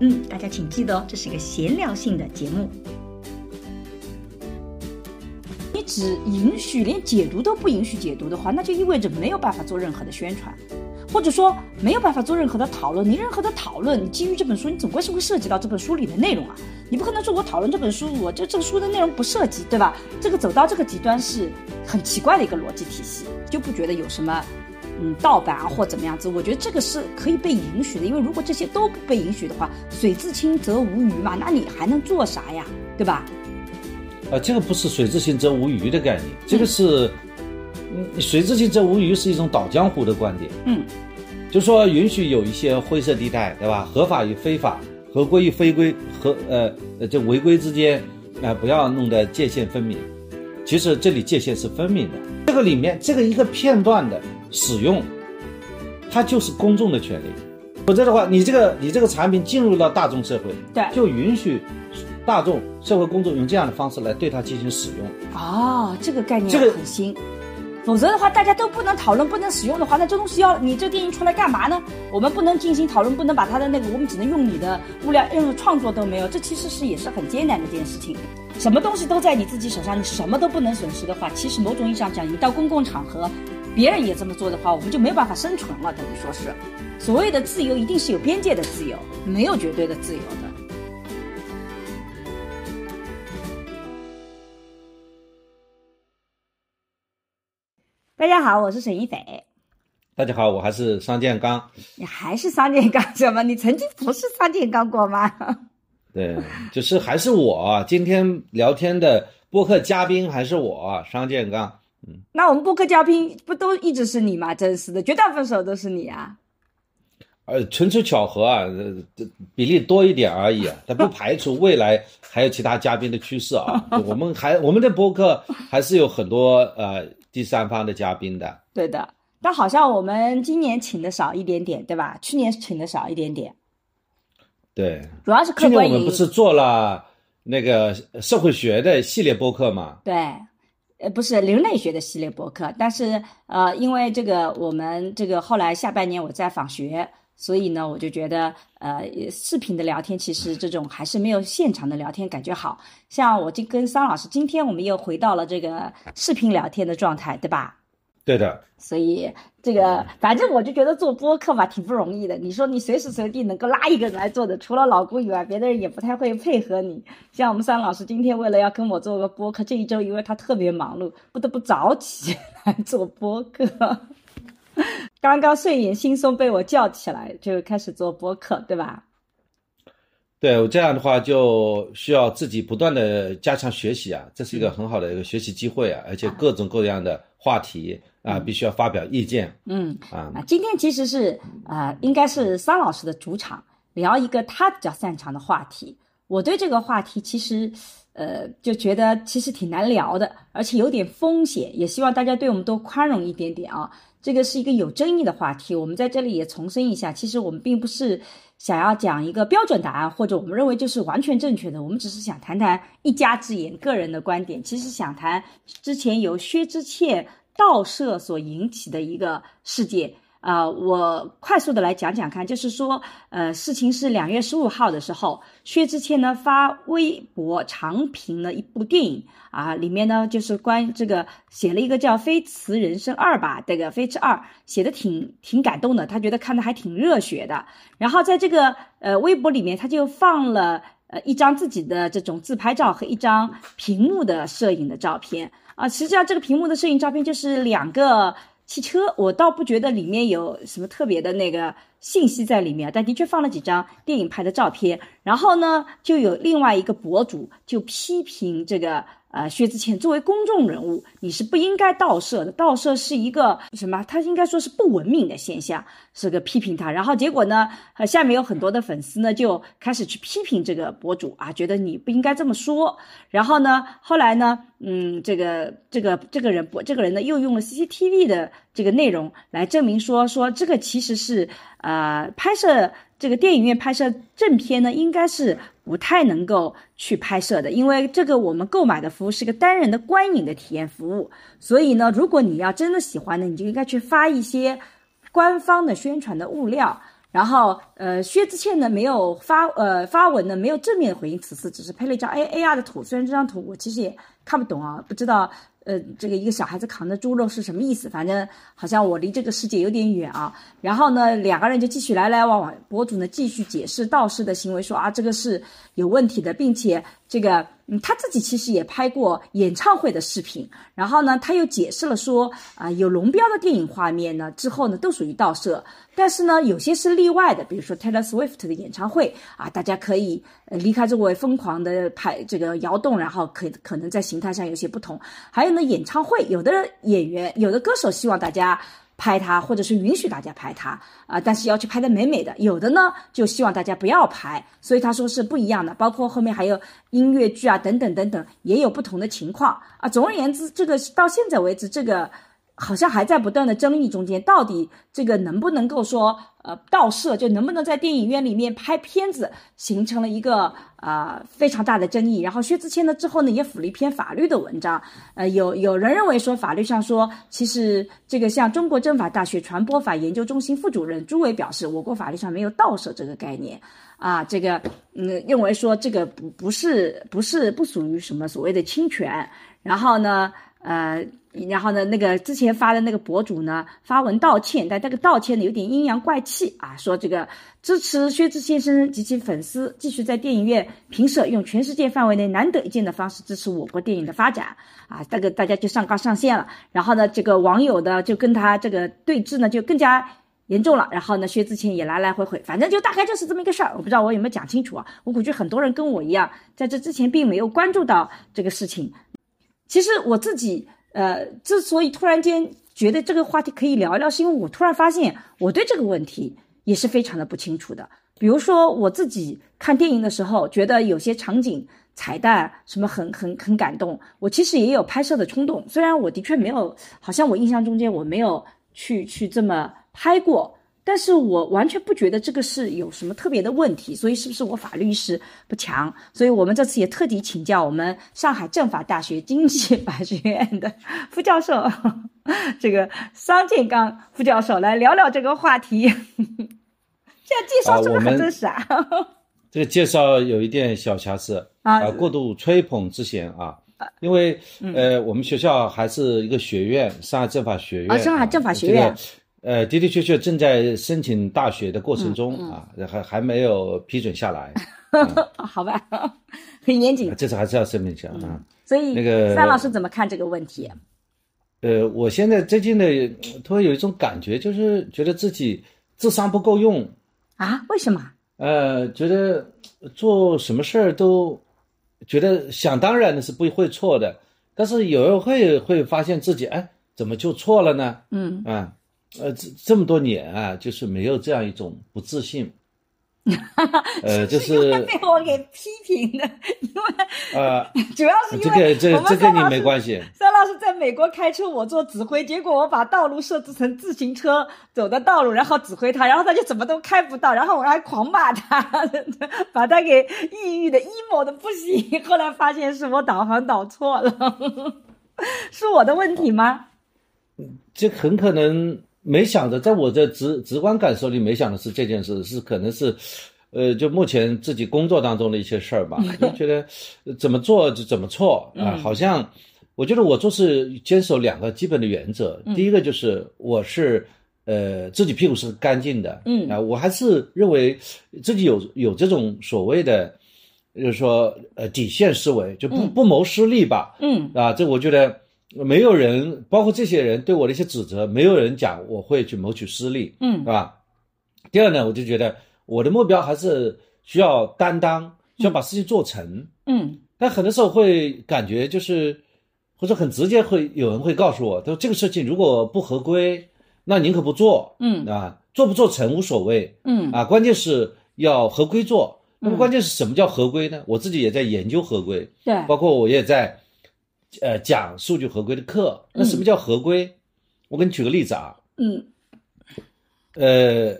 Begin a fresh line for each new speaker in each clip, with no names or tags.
嗯，大家请记得哦，这是一个闲聊性的节目。
你只允许连解读都不允许解读的话，那就意味着没有办法做任何的宣传。或者说没有办法做任何的讨论，你任何的讨论，你基于这本书，你总归是会涉及到这本书里的内容啊。你不可能说我讨论这本书，我这这个书的内容不涉及，对吧？这个走到这个极端是很奇怪的一个逻辑体系，就不觉得有什么嗯盗版啊或怎么样子。我觉得这个是可以被允许的，因为如果这些都不被允许的话，水至清则无鱼嘛，那你还能做啥呀？对吧？
啊，这个不是水至清则无鱼的概念，这个是。嗯水至清则无鱼是一种倒江湖的观点，
嗯，
就说允许有一些灰色地带，对吧？合法与非法，合规与非规，和呃呃这违规之间，啊不要弄得界限分明。其实这里界限是分明的。这个里面这个一个片段的使用，它就是公众的权利。否则的话，你这个你这个产品进入到大众社会，
对，
就允许大众社会公众用这样的方式来对它进行使用。
哦，这个概念
这个
很新。否则的话，大家都不能讨论、不能使用的话，那这东西要你这电影出来干嘛呢？我们不能进行讨论，不能把它的那个，我们只能用你的物料，任何创作都没有。这其实是也是很艰难的一件事情。什么东西都在你自己手上，你什么都不能损失的话，其实某种意义上讲，你到公共场合，别人也这么做的话，我们就没有办法生存了。等于说是，所谓的自由一定是有边界的自由，没有绝对的自由的。
大家好，我是沈一斐。
大家好，我还是商建刚。
你还是商建刚什么？你曾经不是商建刚过吗？
对，就是还是我今天聊天的播客嘉宾还是我商建刚。
嗯，那我们播客嘉宾不都一直是你吗？真是的，绝大部分时候都是你啊。
呃，纯属巧合啊，这比例多一点而已。但不排除未来还有其他嘉宾的趋势啊。我们还我们的播客还是有很多呃。第三方的嘉宾的，
对的，但好像我们今年请的少一点点，对吧？去年请的少一点点，
对，
主要是客观
原因。我们不是做了那个社会学的系列播客吗？
对，呃，不是人类学的系列博客，但是呃，因为这个我们这个后来下半年我在访学。所以呢，我就觉得，呃，视频的聊天其实这种还是没有现场的聊天感觉好。像我就跟桑老师，今天我们又回到了这个视频聊天的状态，对吧？
对的。
所以这个，反正我就觉得做播客吧，挺不容易的。你说你随时随地能够拉一个人来做的，除了老公以外，别的人也不太会配合你。像我们三老师今天为了要跟我做个播客，这一周因为他特别忙碌，不得不早起来做播客。刚刚睡眼惺忪被我叫起来，就开始做播客，对吧？
对我，这样的话就需要自己不断的加强学习啊，这是一个很好的一个学习机会啊，而且各种各样的话题啊，必须要发表意见。
嗯啊，今天其实是啊，应该是桑老师的主场，聊一个他比较擅长的话题。我对这个话题其实呃就觉得其实挺难聊的，而且有点风险，也希望大家对我们多宽容一点点啊。这个是一个有争议的话题，我们在这里也重申一下，其实我们并不是想要讲一个标准答案，或者我们认为就是完全正确的，我们只是想谈谈一家之言，个人的观点。其实想谈之前由薛之谦盗摄所引起的一个事件。啊，我快速的来讲讲看，就是说，呃，事情是两月十五号的时候，薛之谦呢发微博长评了一部电影啊，里面呢就是关这个写了一个叫《飞驰人生二》吧，这个《飞驰二》写的挺挺感动的，他觉得看的还挺热血的。然后在这个呃微博里面，他就放了呃一张自己的这种自拍照和一张屏幕的摄影的照片啊，实际上这个屏幕的摄影照片就是两个。汽车，我倒不觉得里面有什么特别的那个信息在里面，但的确放了几张电影拍的照片。然后呢，就有另外一个博主就批评这个。呃，薛之谦作为公众人物，你是不应该盗摄的。盗摄是一个什么？他应该说是不文明的现象，是个批评他。然后结果呢，呃，下面有很多的粉丝呢就开始去批评这个博主啊，觉得你不应该这么说。然后呢，后来呢，嗯，这个这个这个人不这个人呢又用了 CCTV 的这个内容来证明说说这个其实是呃拍摄。这个电影院拍摄正片呢，应该是不太能够去拍摄的，因为这个我们购买的服务是个单人的观影的体验服务，所以呢，如果你要真的喜欢呢，你就应该去发一些官方的宣传的物料。然后，呃，薛之谦呢没有发呃发文呢，没有正面回应此次，只是配了一张 A A R 的图，虽然这张图我其实也看不懂啊，不知道。呃，这个一个小孩子扛着猪肉是什么意思？反正好像我离这个世界有点远啊。然后呢，两个人就继续来来往往，博主呢继续解释道士的行为，说啊这个是有问题的，并且这个嗯他自己其实也拍过演唱会的视频。然后呢，他又解释了说啊有龙标的电影画面呢之后呢都属于盗摄。但是呢，有些是例外的，比如说 Taylor Swift 的演唱会啊，大家可以离开这位疯狂的拍这个摇动，然后可可能在形态上有些不同。还有呢，演唱会有的演员、有的歌手希望大家拍它，或者是允许大家拍它啊，但是要去拍的美美的。有的呢，就希望大家不要拍，所以他说是不一样的。包括后面还有音乐剧啊，等等等等，也有不同的情况啊。总而言之，这个到现在为止，这个。好像还在不断的争议中间，到底这个能不能够说，呃，盗摄就能不能在电影院里面拍片子，形成了一个呃非常大的争议。然后薛之谦呢之后呢也辅了一篇法律的文章，呃，有有人认为说法律上说，其实这个像中国政法大学传播法研究中心副主任朱伟表示，我国法律上没有盗摄这个概念，啊，这个嗯认为说这个不不是不是不属于什么所谓的侵权，然后呢。呃，然后呢，那个之前发的那个博主呢发文道歉，但这个道歉呢有点阴阳怪气啊，说这个支持薛之谦先生及其粉丝继续在电影院评摄，用全世界范围内难得一见的方式支持我国电影的发展啊，这个大家就上纲上线了。然后呢，这个网友的就跟他这个对峙呢就更加严重了。然后呢，薛之谦也来来回回，反正就大概就是这么一个事儿。我不知道我有没有讲清楚啊？我估计很多人跟我一样，在这之前并没有关注到这个事情。其实我自己，呃，之所以突然间觉得这个话题可以聊一聊，是因为我突然发现我对这个问题也是非常的不清楚的。比如说我自己看电影的时候，觉得有些场景、彩蛋什么很很很感动，我其实也有拍摄的冲动。虽然我的确没有，好像我印象中间我没有去去这么拍过。但是我完全不觉得这个是有什么特别的问题，所以是不是我法律意识不强？所以我们这次也特地请教我们上海政法大学经济法学院的副教授，这个桑建刚副教授来聊聊这个话题。这样介绍是不是很真实啊？
这个介绍有一点小瑕疵啊，过度吹捧之嫌啊。因为呃，我们学校还是一个学院，上海政法学院啊，
上海政法学院。
呃，的的确确正在申请大学的过程中啊，还还没有批准下来。
好吧，很严谨。
这次还是要声明一下啊。
所以，
那个
三老师怎么看这个问题？
呃，我现在最近的突然有一种感觉，就是觉得自己智商不够用
啊？为什么？
呃，觉得做什么事儿都觉得想当然的是不会错的，但是有人会会发现自己哎，怎么就错了呢？嗯啊。呃，这这么多年啊，就是没有这样一种不自信，呃，就是
被我给批评的，因为
呃，
主要是因为
这个这这跟你没关系。
三老师在美国开车，我做指挥，结果我把道路设置成自行车走的道路，然后指挥他，然后他就怎么都开不到，然后我还狂骂他，把他给抑郁的 emo 的不行。后来发现是我导航导错了，是我的问题吗？
这很可能。没想着，在我的直直观感受里，没想的是这件事，是可能是，呃，就目前自己工作当中的一些事儿吧，就觉得怎么做就怎么错啊，好像我觉得我做事坚守两个基本的原则，第一个就是我是呃自己屁股是干净的，嗯。啊，我还是认为自己有有这种所谓的，就是说呃底线思维，就不不谋私利吧，嗯。啊，这我觉得。没有人，包括这些人对我的一些指责，没有人讲我会去谋取私利，嗯，是吧？第二呢，我就觉得我的目标还是需要担当，需要把事情做成。
嗯
但很多时候会感觉就是，或者很直接会有人会告诉我，他说这个事情如果不合规，那宁可不做。
嗯
啊，做不做成无所谓
嗯
啊，关键是要合规做。那么关键是什么叫合规呢？我自己也在研究合规，
对，
包括我也在呃讲数据合规的课。那什么叫合规？我给你举个例子啊，
嗯
呃，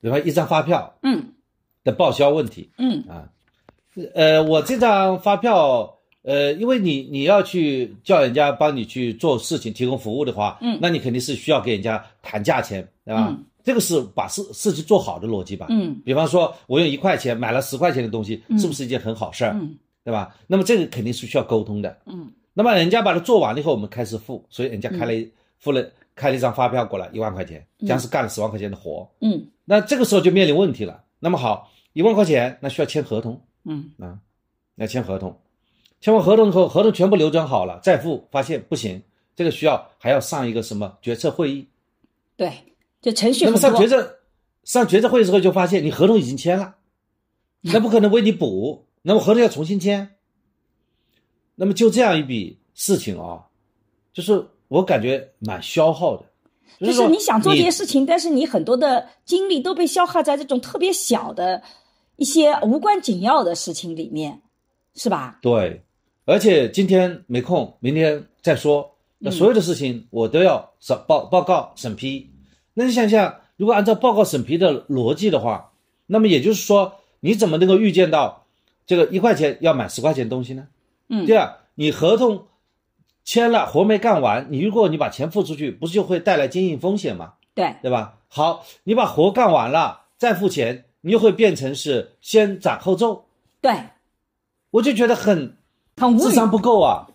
比方一张发票
嗯
的报销问题
嗯
啊，呃，我这张发票，呃，因为你你要去叫人家帮你去做事情、提供服务的话，
嗯
那你肯定是需要给人家谈价钱，对吧？
嗯
这个是把事事情做好的逻辑吧？
嗯
比方说，我用一块钱买了十块钱的东西，是不是一件很好事儿？
嗯
对吧？那么这个肯定是需要沟通的。
嗯
那么人家把它做完了以后，我们开始付，所以人家开了一、付了开了一张发票过来，一万块钱，这样是干了十万块钱的活。
嗯
那这个时候就面临问题了。那么好，一万块钱，那需要签合同
嗯
啊，要签合同，签完合同以后，合同全部流转好了再付，发现不行，这个需要还要上一个什么决策会议。
对，就程序
那么上决策上决策会的时候，就发现你合同已经签了，那不可能为你补，那么合同要重新签。那么就这样一笔事情啊，就是我感觉蛮消耗的。
就是
说
你想做这些事情，但是你很多的精力都被消耗在这种特别小的一些无关紧要的事情里面，是吧？
对，而且今天没空，明天再说。那所有的事情我都要审报报告审批。那你想想，如果按照报告审批的逻辑的话，那么也就是说，你怎么能够预见到这个一块钱要买十块钱东西呢？
嗯
第二，你合同签了，活没干完，你如果你把钱付出去，不是就会带来经营风险吗？
对，
对吧？好，你把活干完了再付钱，你又会变成是先斩后奏，
对，
我就觉得很
很无语。
智商不够啊。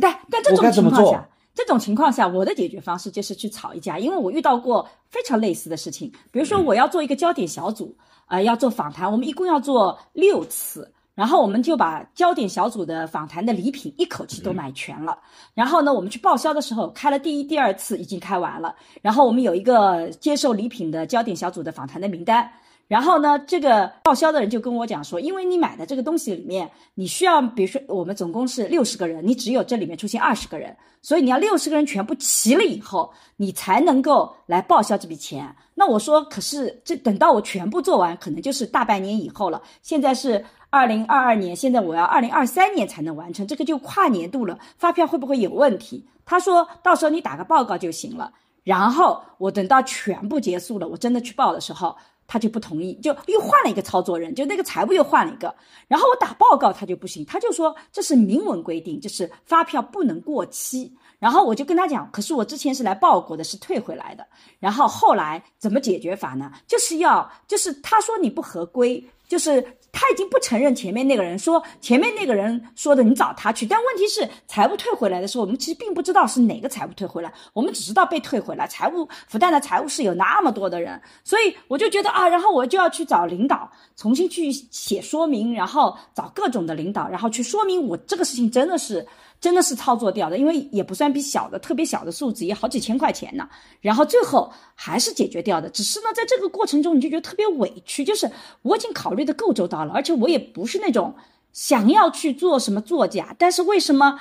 但但这种情况下，这种情况下，我的解决方式就是去吵一架，因为我遇到过非常类似的事情。比如说，我要做一个焦点小组，呃，要做访谈，我们一共要做六次。然后我们就把焦点小组的访谈的礼品一口气都买全了。然后呢，我们去报销的时候开了第一、第二次已经开完了。然后我们有一个接受礼品的焦点小组的访谈的名单。然后呢，这个报销的人就跟我讲说，因为你买的这个东西里面，你需要，比如说我们总共是六十个人，你只有这里面出现二十个人，所以你要六十个人全部齐了以后，你才能够来报销这笔钱。那我说，可是这等到我全部做完，可能就是大半年以后了。现在是二零二二年，现在我要二零二三年才能完成，这个就跨年度了，发票会不会有问题？他说到时候你打个报告就行了。然后我等到全部结束了，我真的去报的时候，他就不同意，就又换了一个操作人，就那个财务又换了一个。然后我打报告他就不行，他就说这是明文规定，就是发票不能过期。然后我就跟他讲，可是我之前是来报过的，是退回来的。然后后来怎么解决法呢？就是要，就是他说你不合规，就是他已经不承认前面那个人说前面那个人说的，你找他去。但问题是财务退回来的时候，我们其实并不知道是哪个财务退回来，我们只知道被退回来。财务复旦的财务室有那么多的人，所以我就觉得啊，然后我就要去找领导重新去写说明，然后找各种的领导，然后去说明我这个事情真的是。真的是操作掉的，因为也不算比小的，特别小的数字也好几千块钱呢。然后最后还是解决掉的，只是呢，在这个过程中你就觉得特别委屈，就是我已经考虑的够周到了，而且我也不是那种想要去做什么作假，但是为什么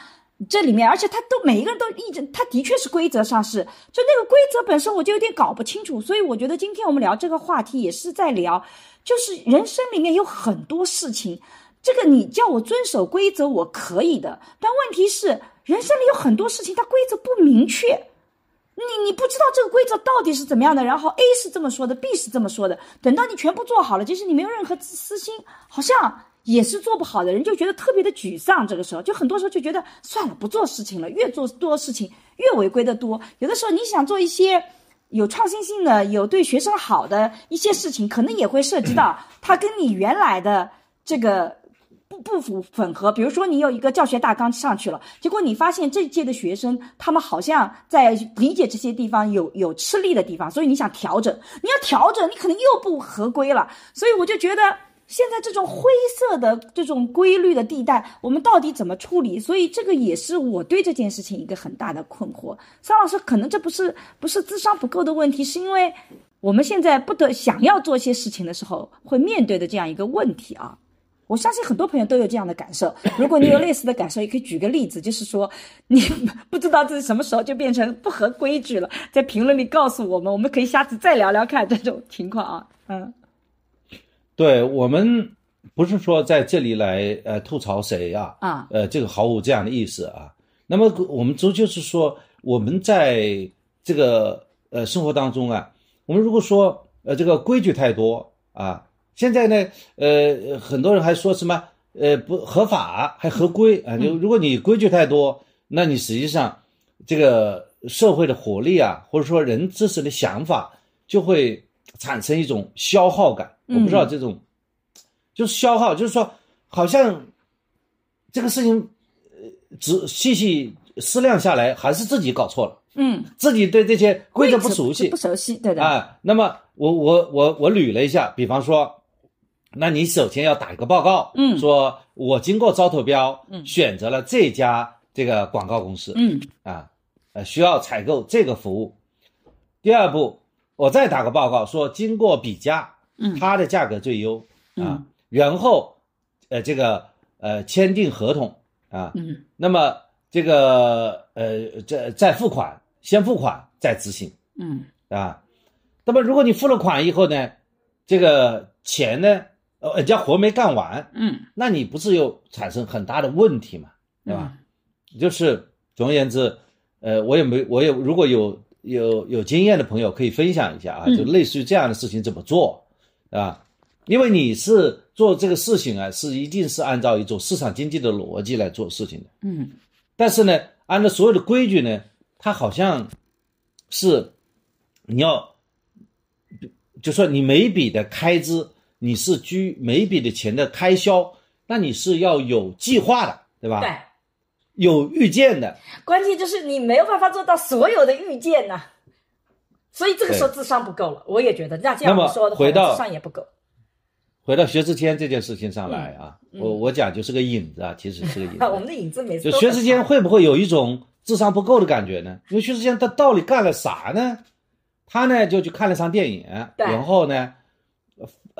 这里面，而且他都每一个人都一直，他的确是规则上是，就那个规则本身我就有点搞不清楚，所以我觉得今天我们聊这个话题也是在聊，就是人生里面有很多事情。这个你叫我遵守规则，我可以的，但问题是，人生里有很多事情它规则不明确，你你不知道这个规则到底是怎么样的，然后 A 是这么说的，B 是这么说的，等到你全部做好了，即使你没有任何私心，好像也是做不好的人就觉得特别的沮丧。这个时候，就很多时候就觉得算了，不做事情了，越做多事情越违规的多。有的时候你想做一些有创新性的、有对学生好的一些事情，可能也会涉及到他跟你原来的这个。不不符吻合，比如说你有一个教学大纲上去了，结果你发现这一届的学生他们好像在理解这些地方有有吃力的地方，所以你想调整，你要调整，你可能又不合规了，所以我就觉得现在这种灰色的这种规律的地带，我们到底怎么处理？所以这个也是我对这件事情一个很大的困惑。桑老师，可能这不是不是智商不够的问题，是因为我们现在不得想要做一些事情的时候，会面对的这样一个问题啊。我相信很多朋友都有这样的感受。如果你有类似的感受，也可以举个例子，就是说你 不知道自己什么时候就变成不合规矩了，在评论里告诉我们，我们可以下次再聊聊看这种情况啊。嗯，
对我们不是说在这里来呃吐槽谁啊
啊
呃这个毫无这样的意思啊。那么我们就就是说我们在这个呃生活当中啊，我们如果说呃这个规矩太多啊，现在呢呃很多人还说什么呃不合法还合规啊，就如果你规矩太多，那你实际上这个社会的活力啊，或者说人自身的想法就会产生一种消耗感。我不知道这种。就是消耗，就是说，好像这个事情，呃，仔细细思量下来，还是自己搞错了。
嗯，
自己对这些规则不熟悉，
不熟悉，对的。
啊，那么我我我我捋了一下，比方说，那你首先要打一个报告，
嗯，
说我经过招投标，
嗯，
选择了这家这个广告公司，
嗯，
啊，呃，需要采购这个服务。第二步，我再打个报告，说经过比价，
嗯，
它的价格最优，啊。
嗯。
然后，呃，这个呃签订合同。啊，
嗯，
那么这个呃再再付款，先付款再执行，
嗯。
啊，那么如果你付了款以后呢，这个钱呢，呃人家活没干完，
嗯，
那你不是又产生很大的问题嘛，对吧？就是总而言之，呃，我也没我也如果有有有经验的朋友可以分享一下啊，就类似于这样的事情怎么做啊？因为你是做这个事情啊，是一定是按照一种市场经济的逻辑来做事情的。
嗯，
但是呢，按照所有的规矩呢，它好像是你要，就说你每笔的开支，你是居每笔的钱的开销，那你是要有计划的，对吧？
对。
有预见的。
关键就是你没有办法做到所有的预见呐，所以这个时候智商不够了。我也觉得，那这样说的话，智商也不够。
回到薛之谦这件事情上来啊，
嗯、
我我讲就是个影子啊，其实是个影子。
我们的影子每次
就薛之谦会不会有一种智商不够的感觉呢？因为薛之谦他到底干了啥呢？他呢就去看了场电影，然后呢，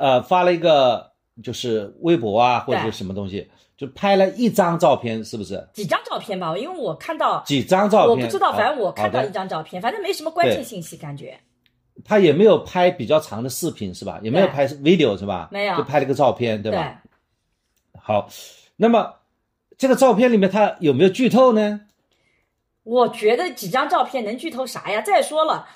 呃发了一个就是微博啊或者是什么东西，就拍了一张照片，是不是？
几张照片吧，因为我看到
几张照片，
我不知道，反正我看到一张照片，反正没什么关键信息，感觉。
他也没有拍比较长的视频是吧？也没有拍 video 是吧？
没有，
就拍了个照片对吧？
对。
好，那么这个照片里面他有没有剧透呢？
我觉得几张照片能剧透啥呀？再说了，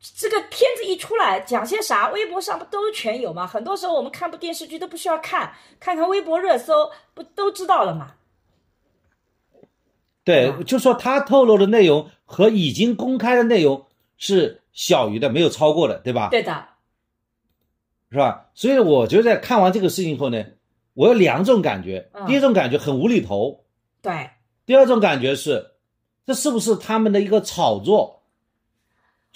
这个片子一出来讲些啥，微博上不都全有吗？很多时候我们看部电视剧都不需要看，看看微博热搜不都知道了吗？
对，就说他透露的内容和已经公开的内容是。小于的没有超过的，对吧？
对的，
是吧？所以我觉得看完这个事情后呢，我有两种感觉。
嗯、
第一种感觉很无厘头，
对。
第二种感觉是，这是不是他们的一个炒作？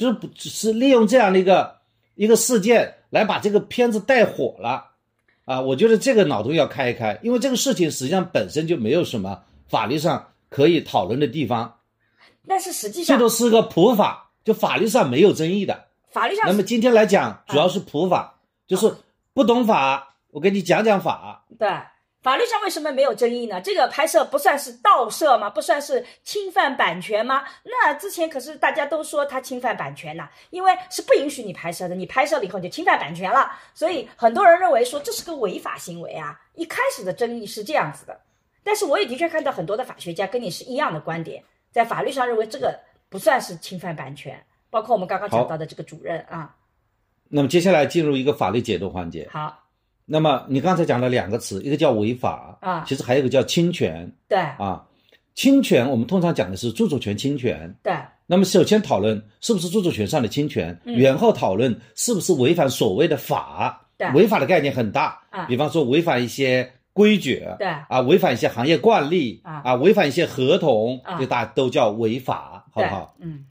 就是不是利用这样的一个一个事件来把这个片子带火了啊？我觉得这个脑洞要开一开，因为这个事情实际上本身就没有什么法律上可以讨论的地方。
但是实际上，
这都是个普法。就法律上没有争议的，
法律上。
那么今天来讲，主要是普法，就是不懂法，我给你讲讲法。
对，法律上为什么没有争议呢？这个拍摄不算是盗摄吗？不算是侵犯版权吗？那之前可是大家都说他侵犯版权呐，因为是不允许你拍摄的，你拍摄了以后你就侵犯版权了，所以很多人认为说这是个违法行为啊。一开始的争议是这样子的，但是我也的确看到很多的法学家跟你是一样的观点，在法律上认为这个。不算是侵犯版权，包括我们刚刚讲到的这个主任啊。
那么接下来进入一个法律解读环节。
好。
那么你刚才讲了两个词，一个叫违法
啊，
其实还有一个叫侵权。
对。
啊，侵权我们通常讲的是著作权侵权。
对。
那么首先讨论是不是著作权上的侵权，然后讨论是不是违反所谓的法。
对。
违法的概念很大
啊，
比方说违反一些规矩。
对。
啊，违反一些行业惯例。
啊。
啊，违反一些合同，
啊，
就大家都叫违法。好不好？
嗯，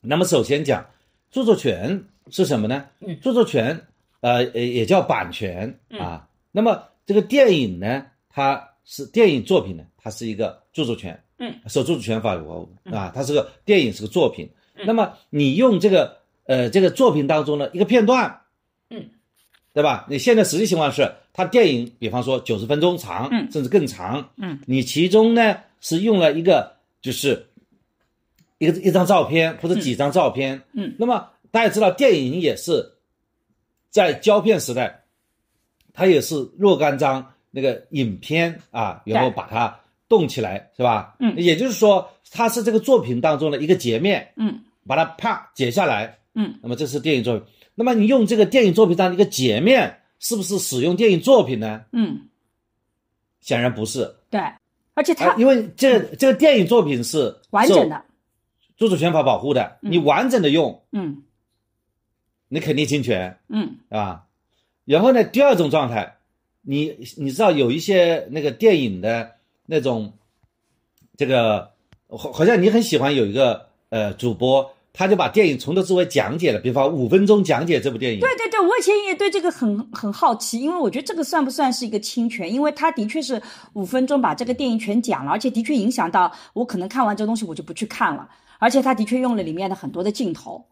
那么首先讲著作权是什么呢？
嗯，
著作权，呃，也叫版权
嗯。
啊。那么这个电影呢，它是电影作品呢，它是一个著作权，
嗯，
受著作权法保护啊。它是个电影，是个作品。那么你用这个呃这个作品当中的一个片段，
嗯，
对吧？你现在实际情况是，它电影比方说九十分钟长，
嗯
甚至更长，
嗯，
你其中呢是用了一个就是一个一张照片或者几张照片，
嗯
那么大家知道电影也是在胶片时代，它也是若干张那个影片啊，然后把它动起来，是吧？
嗯。
也就是说，它是这个作品当中的一个截面，
嗯。
把它啪截下来，
嗯，
那么这是电影作品。那么你用这个电影作品当的一个截面，是不是使用电影作品呢？
嗯，
显然不是，
对，而且它
啊因为这这个电影作品是
完整的，
著作权法保护的，你完整的用，
嗯
你肯定侵权，
嗯
啊。然后呢，第二种状态，你你知道有一些那个电影的那种，这个好好像你很喜欢有一个呃主播，他就把电影从头至尾讲解了，比方五分钟讲解这部电影。
对对对，我以前也对这个很很好奇，因为我觉得这个算不算是一个侵权？因为他的确是五分钟把这个电影全讲了，而且的确影响到我可能看完这个东西我就不去看了，而且他的确用了里面的很多的镜头，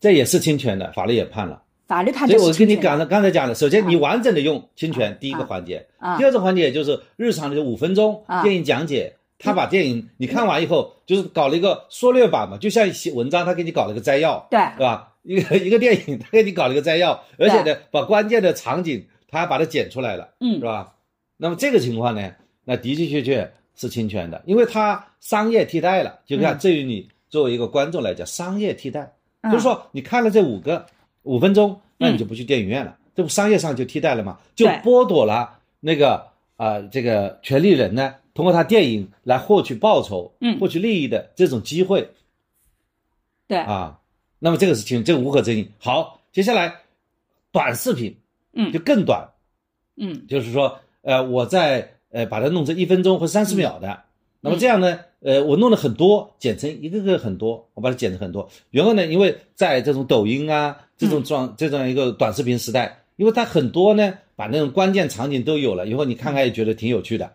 这也是侵权的，法律也判了。
法律判
所以我。跟你讲的，刚才讲的，首先你完整的用侵权，第一个环节，
啊
第二个环节就是日常的五分钟
啊。
电影讲解，他把电影你看完以后，就是搞了一个缩略版嘛，就像写文章，他给你搞了个摘要，
对。
对吧？一个一个电影，他给你搞了一个摘要，而且呢，把关键的场景他还把它剪出来了，
嗯。
是吧？那么这个情况呢，那的的确确是侵权的，因为它商业替代了。就看
嗯。
对于你作为一个观众来讲，商业替代，
嗯
就是说你看了这五个五分钟，那你就不去电影院了，这不商业上就替代了嘛？就剥夺了那个啊、呃这个权利人呢，通过他电影来获取报酬、
嗯
获取利益的这种机会
对，
啊。那么这个事情，这个无可争议。好，接下来短视频，
嗯
就更短，
嗯
就是说，呃，我在呃把它弄成一分钟或三十秒的，那么这样呢，呃，我弄了很多，剪成一个个很多，我把它剪成很多。然后呢，因为在这种抖音啊这种状、这种一个短视频时代，因为它很多呢，把那种关键场景都有了，以后你看看也觉得挺有趣的，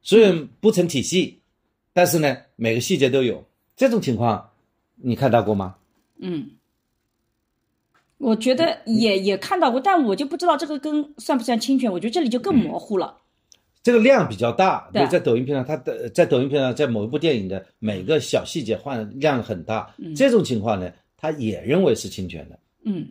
虽然不成体系，但是呢，每个细节都有。这种情况，你看到过吗？
嗯，我觉得也也看到过，但我就不知道这个跟算不算侵权，我觉得这里就更模糊了。
这个量比较大，
对。
就在抖音片上，它的在抖音片上，在某一部电影的每个小细节换量很大，这种情况呢，他也认为是侵权的。
嗯。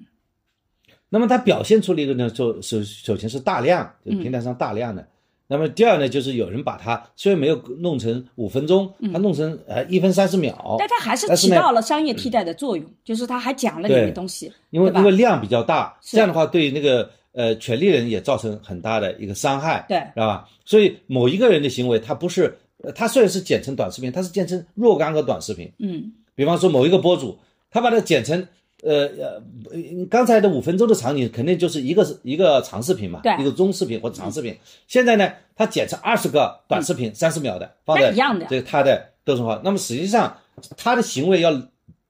那么它表现出了一个呢，首首首先是大量，就平台上大量的。那么第二呢，就是有人把它虽然没有弄成五分钟，它弄成呃一分三十秒，
但它还是起到了商业替代的作用，就是它还讲了里面
对
东西，
因为因为量比较大，
是。
这样的话对那个呃权利人也造成很大的一个伤害，
对
知道吧？所以某一个人的行为，他不是，呃他虽然是剪成短视频，他是剪成若干个短视频，
嗯
比方说某一个博主，他把它剪成。呃呃，呃刚才的五分钟的场景肯定就是一个是一个长视频嘛，
对
一个中视频或者长视频。现在呢，他剪成二十个短视频，三十秒的，放在
一样的
这个他的都是话。那么实际上他的行为要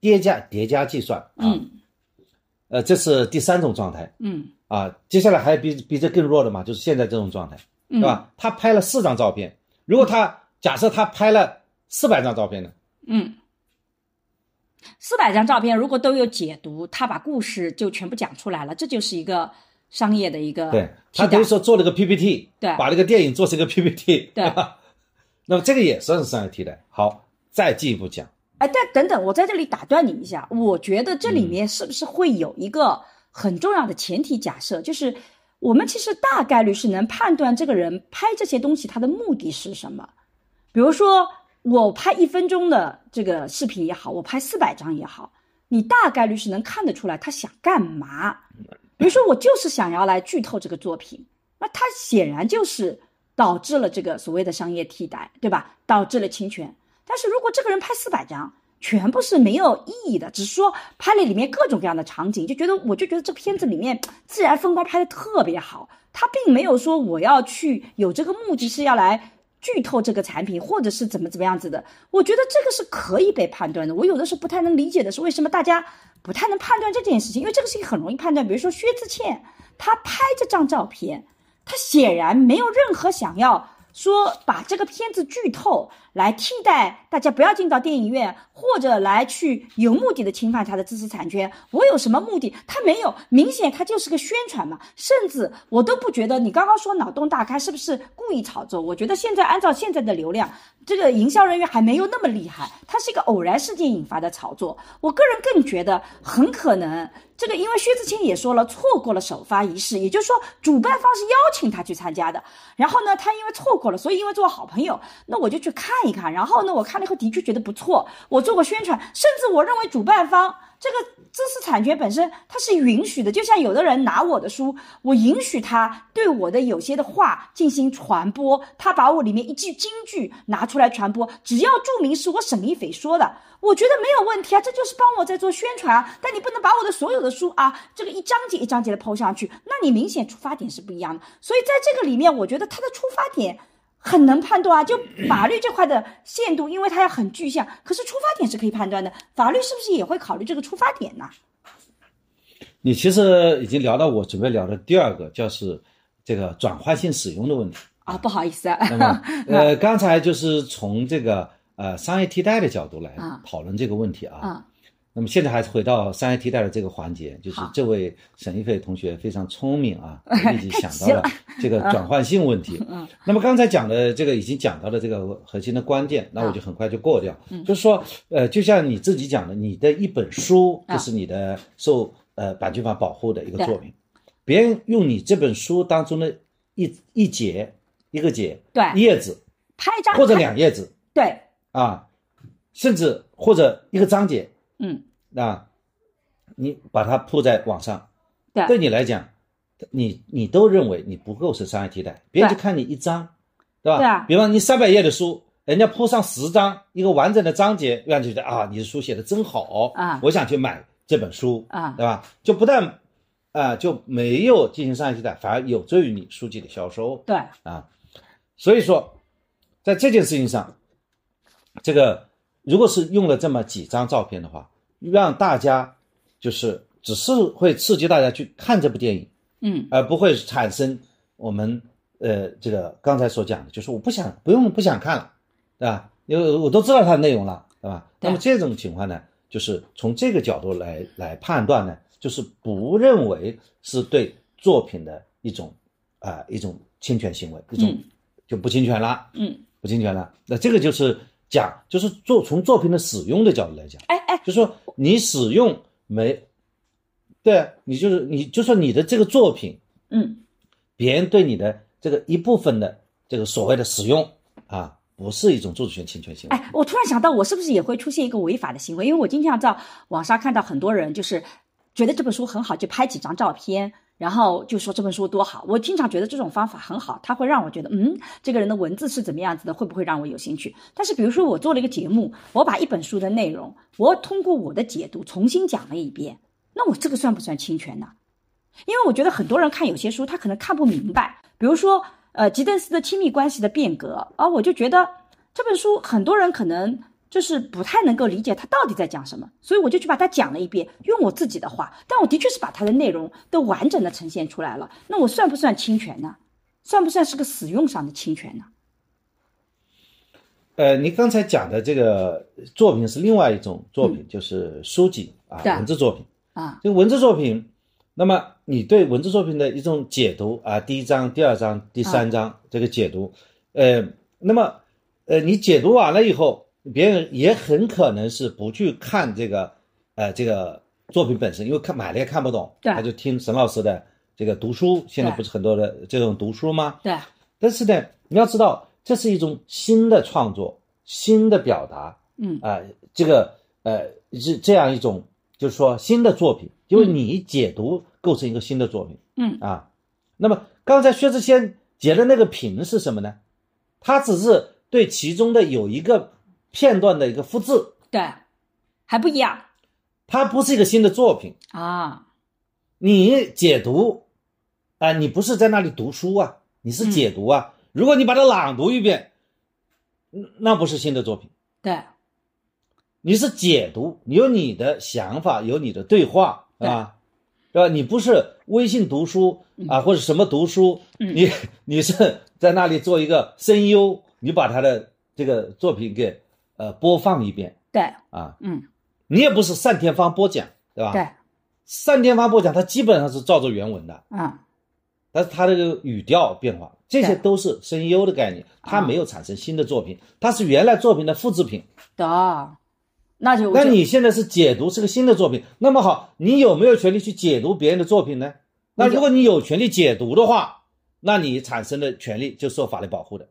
叠加叠加计算啊。
嗯
呃，这是第三种状态
嗯
啊。接下来还有比比这更弱的嘛，就是现在这种状态，
嗯
对吧？他拍了四张照片，如果他假设他拍了四百张照片呢？
嗯，四百张照片如果都有解读，他把故事就全部讲出来了，这就是一个商业的一个
对他等于。说做了个 PPT，
对
把这个电影做成一个 PPT，
对
吧？那么这个也算是商业替代。好，再进一步讲，
哎，但等等，我在这里打断你一下，我觉得这里面是不是会有一个很重要的前提假设，就是我们其实大概率是能判断这个人拍这些东西他的目的是什么。比如说，我拍一分钟的这个视频也好，我拍四百张也好，你大概率是能看得出来他想干嘛。比如说，我就是想要来剧透这个作品，那他显然就是导致了这个所谓的商业替代，对吧？导致了侵权。但是如果这个人拍四百张，全部是没有意义的，只是说拍了里面各种各样的场景，就觉得我就觉得这片子里面自然风光拍的特别好，他并没有说我要去有这个目的是要来剧透这个产品，或者是怎么怎么样子的。我觉得这个是可以被判断的。我有的时候不太能理解的是为什么大家不太能判断这件事情，因为这个事情很容易判断。比如说薛之谦，他拍这张照片，他显然没有任何想要说把这个片子剧透来替代大家不要进到电影院，或者来去有目的的侵犯他的知识产权，我有什么目的？他没有，明显他就是个宣传嘛。甚至我都不觉得你刚刚说脑洞大开是不是故意炒作？我觉得现在按照现在的流量，这个营销人员还没有那么厉害，它是一个偶然事件引发的炒作。我个人更觉得很可能。这个，因为薛之谦也说了，错过了首发仪式，也就是说，主办方是邀请他去参加的。然后呢，他因为错过了，所以因为做好朋友，那我就去看一看。然后呢，我看了以后的确觉得不错，我做过宣传，甚至我认为主办方这个知识产权本身它是允许的。就像有的人拿我的书，我允许他对我的有些的话进行传播，他把我里面一句金句拿出来传播，只要注明是我沈一斐说的。我觉得没有问题啊，这就是帮我在做宣传啊。但你不能把我的所有的书啊，这个一章节一章节的抛上去，那你明显出发点是不一样的。所以在这个里面，我觉得他的出发点很能判断啊。就法律这块的限度，因为它要很具象，可是出发点是可以判断的。法律是不是也会考虑这个出发点呢？
你其实已经聊到我准备聊的第二个，就是这个转化性使用的问题
啊。不好意思啊，
那么 呃，刚才就是从这个。呃，商业替代的角度来讨论这个问题啊。那么现在还是回到三 A 替代的这个环节，就是这位沈一飞同学非常聪明啊，立即想到了这个转换性问题。嗯。那么刚才讲的这个已经讲到了这个核心的关键，那我就很快就过掉。嗯。就是说，呃，就像你自己讲的，你的一本书就是你的受呃版权法保护的一个作品，别人用你这本书当中的一一节一个节
对
页子
拍张
或者两页子
对。
啊，甚至或者一个章节，
嗯，
啊，你把它铺在网上，
对，
对你来讲，你你都认为你不构成商业替代，别人就看你一张，对吧？
对啊。
比方你三百页的书，人家铺上十张，一个完整的章节，让你觉得啊，你的书写的真好
啊，
我想去买这本书
啊，
对吧？就不但啊就没有进行商业替代，反而有助于你书籍的销售，
对
啊。所以说，在这件事情上。这个如果是用了这么几张照片的话，让大家就是只是会刺激大家去看这部电影，
嗯，
而不会产生我们呃这个刚才所讲的，就是我不想不用不想看了，对吧？因为我都知道它的内容了，对吧？那么这种情况呢，就是从这个角度来来判断呢，就是不认为是对作品的一种啊一种侵权行为，一种就不侵权了，
嗯，
不侵权了。那这个就是。讲就是作从作品的使用的角度来讲，
哎哎，
就说你使用没，对，你就是你就说你的这个作品，
嗯，
别人对你的这个一部分的这个所谓的使用啊，不是一种著作权侵权行为。
哎，我突然想到，我是不是也会出现一个违法的行为？因为我经常在网上看到很多人就是觉得这本书很好，就拍几张照片。然后就说这本书多好，我经常觉得这种方法很好，它会让我觉得，嗯，这个人的文字是怎么样子的，会不会让我有兴趣？但是比如说我做了一个节目，我把一本书的内容，我通过我的解读重新讲了一遍，那我这个算不算侵权呢？因为我觉得很多人看有些书，他可能看不明白，比如说，呃，吉登斯的亲密关系的变革，啊，我就觉得这本书很多人可能。就是不太能够理解他到底在讲什么，所以我就去把它讲了一遍，用我自己的话，但我的确是把它的内容都完整的呈现出来了。那我算不算侵权呢？算不算是个使用上的侵权呢？
呃，你刚才讲的这个作品是另外一种作品，就是书籍啊，文字作品
啊。
这个文字作品，那么你对文字作品的一种解读啊，第一章、第二章、第三章这个解读，呃，那么呃，你解读完了以后。别人也很可能是不去看这个，呃，这个作品本身，因为看买了也看不懂，他就听沈老师的这个读书。现在不是很多的这种读书吗？
对。
但是呢，你要知道，这是一种新的创作，新的表达。
嗯。
啊，这个呃是这样一种，就是说新的作品，因为你解读构成一个新的作品。
嗯。
啊，那么刚才薛之谦截的那个屏是什么呢？他只是对其中的有一个。片段的一个复制，
对，还不一样。
它不是一个新的作品
啊，
你解读，啊，你不是在那里读书啊，你是解读啊。如果你把它朗读一遍，那不是新的作品。
对，
你是解读，你有你的想法，有你的对话，啊，对吧？你不是微信读书啊，或者什么读书，你 你是在那里做一个声优，你把他的这个作品给呃播放一遍
对，
啊，
嗯，
你也不是单田芳播讲，对吧？
对，
单田芳播讲，他基本上是照着原文的，
嗯，
但是他这个语调变化，这些都是声优的概念，它
啊
没有产生新的作品，它是原来作品的复制品。
的，那就
那你现在是解读是个新的作品，那么好，你有没有权利去解读别人的作品呢？那如果你有权利解读的话，那你产生的权利就受法律保护的。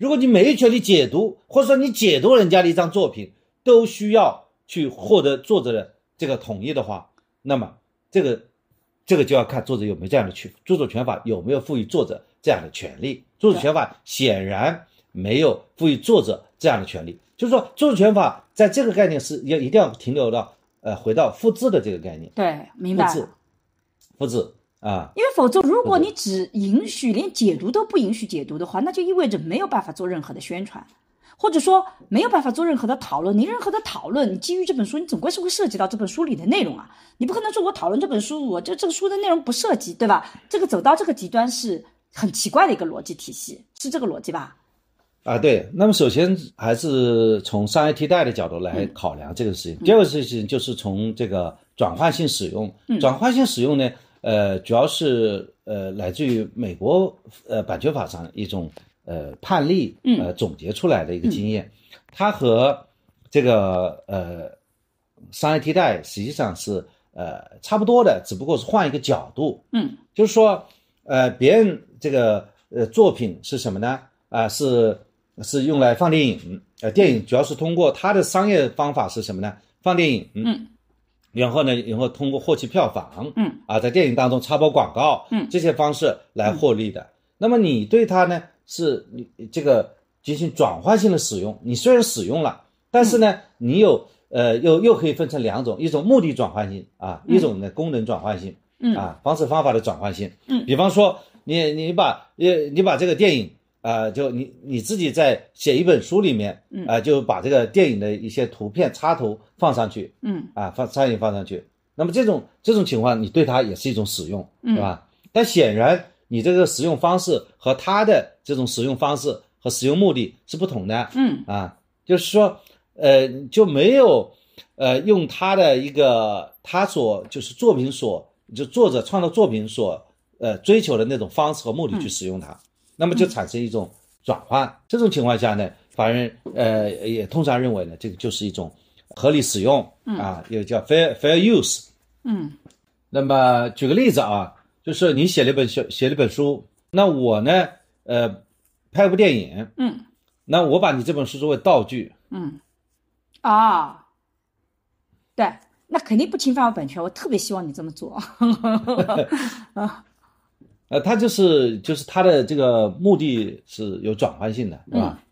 如果你没权利解读，或者说你解读人家的一张作品，都需要去获得作者的这个同意的话，那么这个这个就要看作者有没有这样的权，著作权法有没有赋予作者这样的权利。著作权法显然没有赋予作者这样的权利，就是说，著作权法在这个概念是要一定要停留到呃回到复制的这个概念，
对，明
复制。
白。，
复制啊，
因为否则，如果你只允许连解读都不允许解读的话，那就意味着没有办法做任何的宣传，或者说没有办法做任何的讨论。你任何的讨论，你基于这本书，你总归是会涉及到这本书里的内容啊。你不可能说我讨论这本书，我这这个书的内容不涉及，对吧？这个走到这个极端是很奇怪的一个逻辑体系，是这个逻辑吧？
啊，对。那么首先还是从商业替代的角度来考量这个事情。第二个事情就是从这个转换性使用。转换性使用呢，呃，主要是呃来自于美国呃版权法上一种呃判例呃总结出来的一个经验，它和这个呃商业替代实际上是呃差不多的，只不过是换一个角度。
嗯，
就是说，呃，别人这个呃作品是什么呢？啊、是是用来放电影，呃，电影主要是通过它的商业方法是什么呢？放电影，
嗯，
然后呢，然后通过获取票房，
嗯，
啊，在电影当中插播广告，
嗯
这些方式来获利的。那么你对它呢，是你这个进行转换性的使用，你虽然使用了，但是呢，你有呃又又可以分成两种，一种目的转换性啊，一种呢功能转换性，
嗯。
啊，方式方法的转换性，
嗯。
比方说你你把呃你把这个电影。啊、就你你自己在写一本书里面，
嗯
啊、就把这个电影的一些图片插图放上去，
嗯
啊，放插影放上去。那么这种这种情况，你对它也是一种使用，
嗯
对吧？但显然你这个使用方式和它的这种使用方式和使用目的是不同的，
嗯
啊，就是说，呃，就没有呃用他的一个他所就是作品所就作者创作作品所呃追求的那种方式和目的去使用它，那么就产生一种转换。这种情况下呢，法院呃也通常认为呢，这个就是一种合理使用啊，又叫 fair fair use。
嗯。
那么举个例子啊，就是你写了一本小写了一本书，那我呢，呃，拍部电影，
嗯。
那我把你这本书作为道具，
嗯，啊，对，那肯定不侵犯我版权，我特别希望你这么做。
呃，它就是就是它的这个目的是有转换性的，是吧？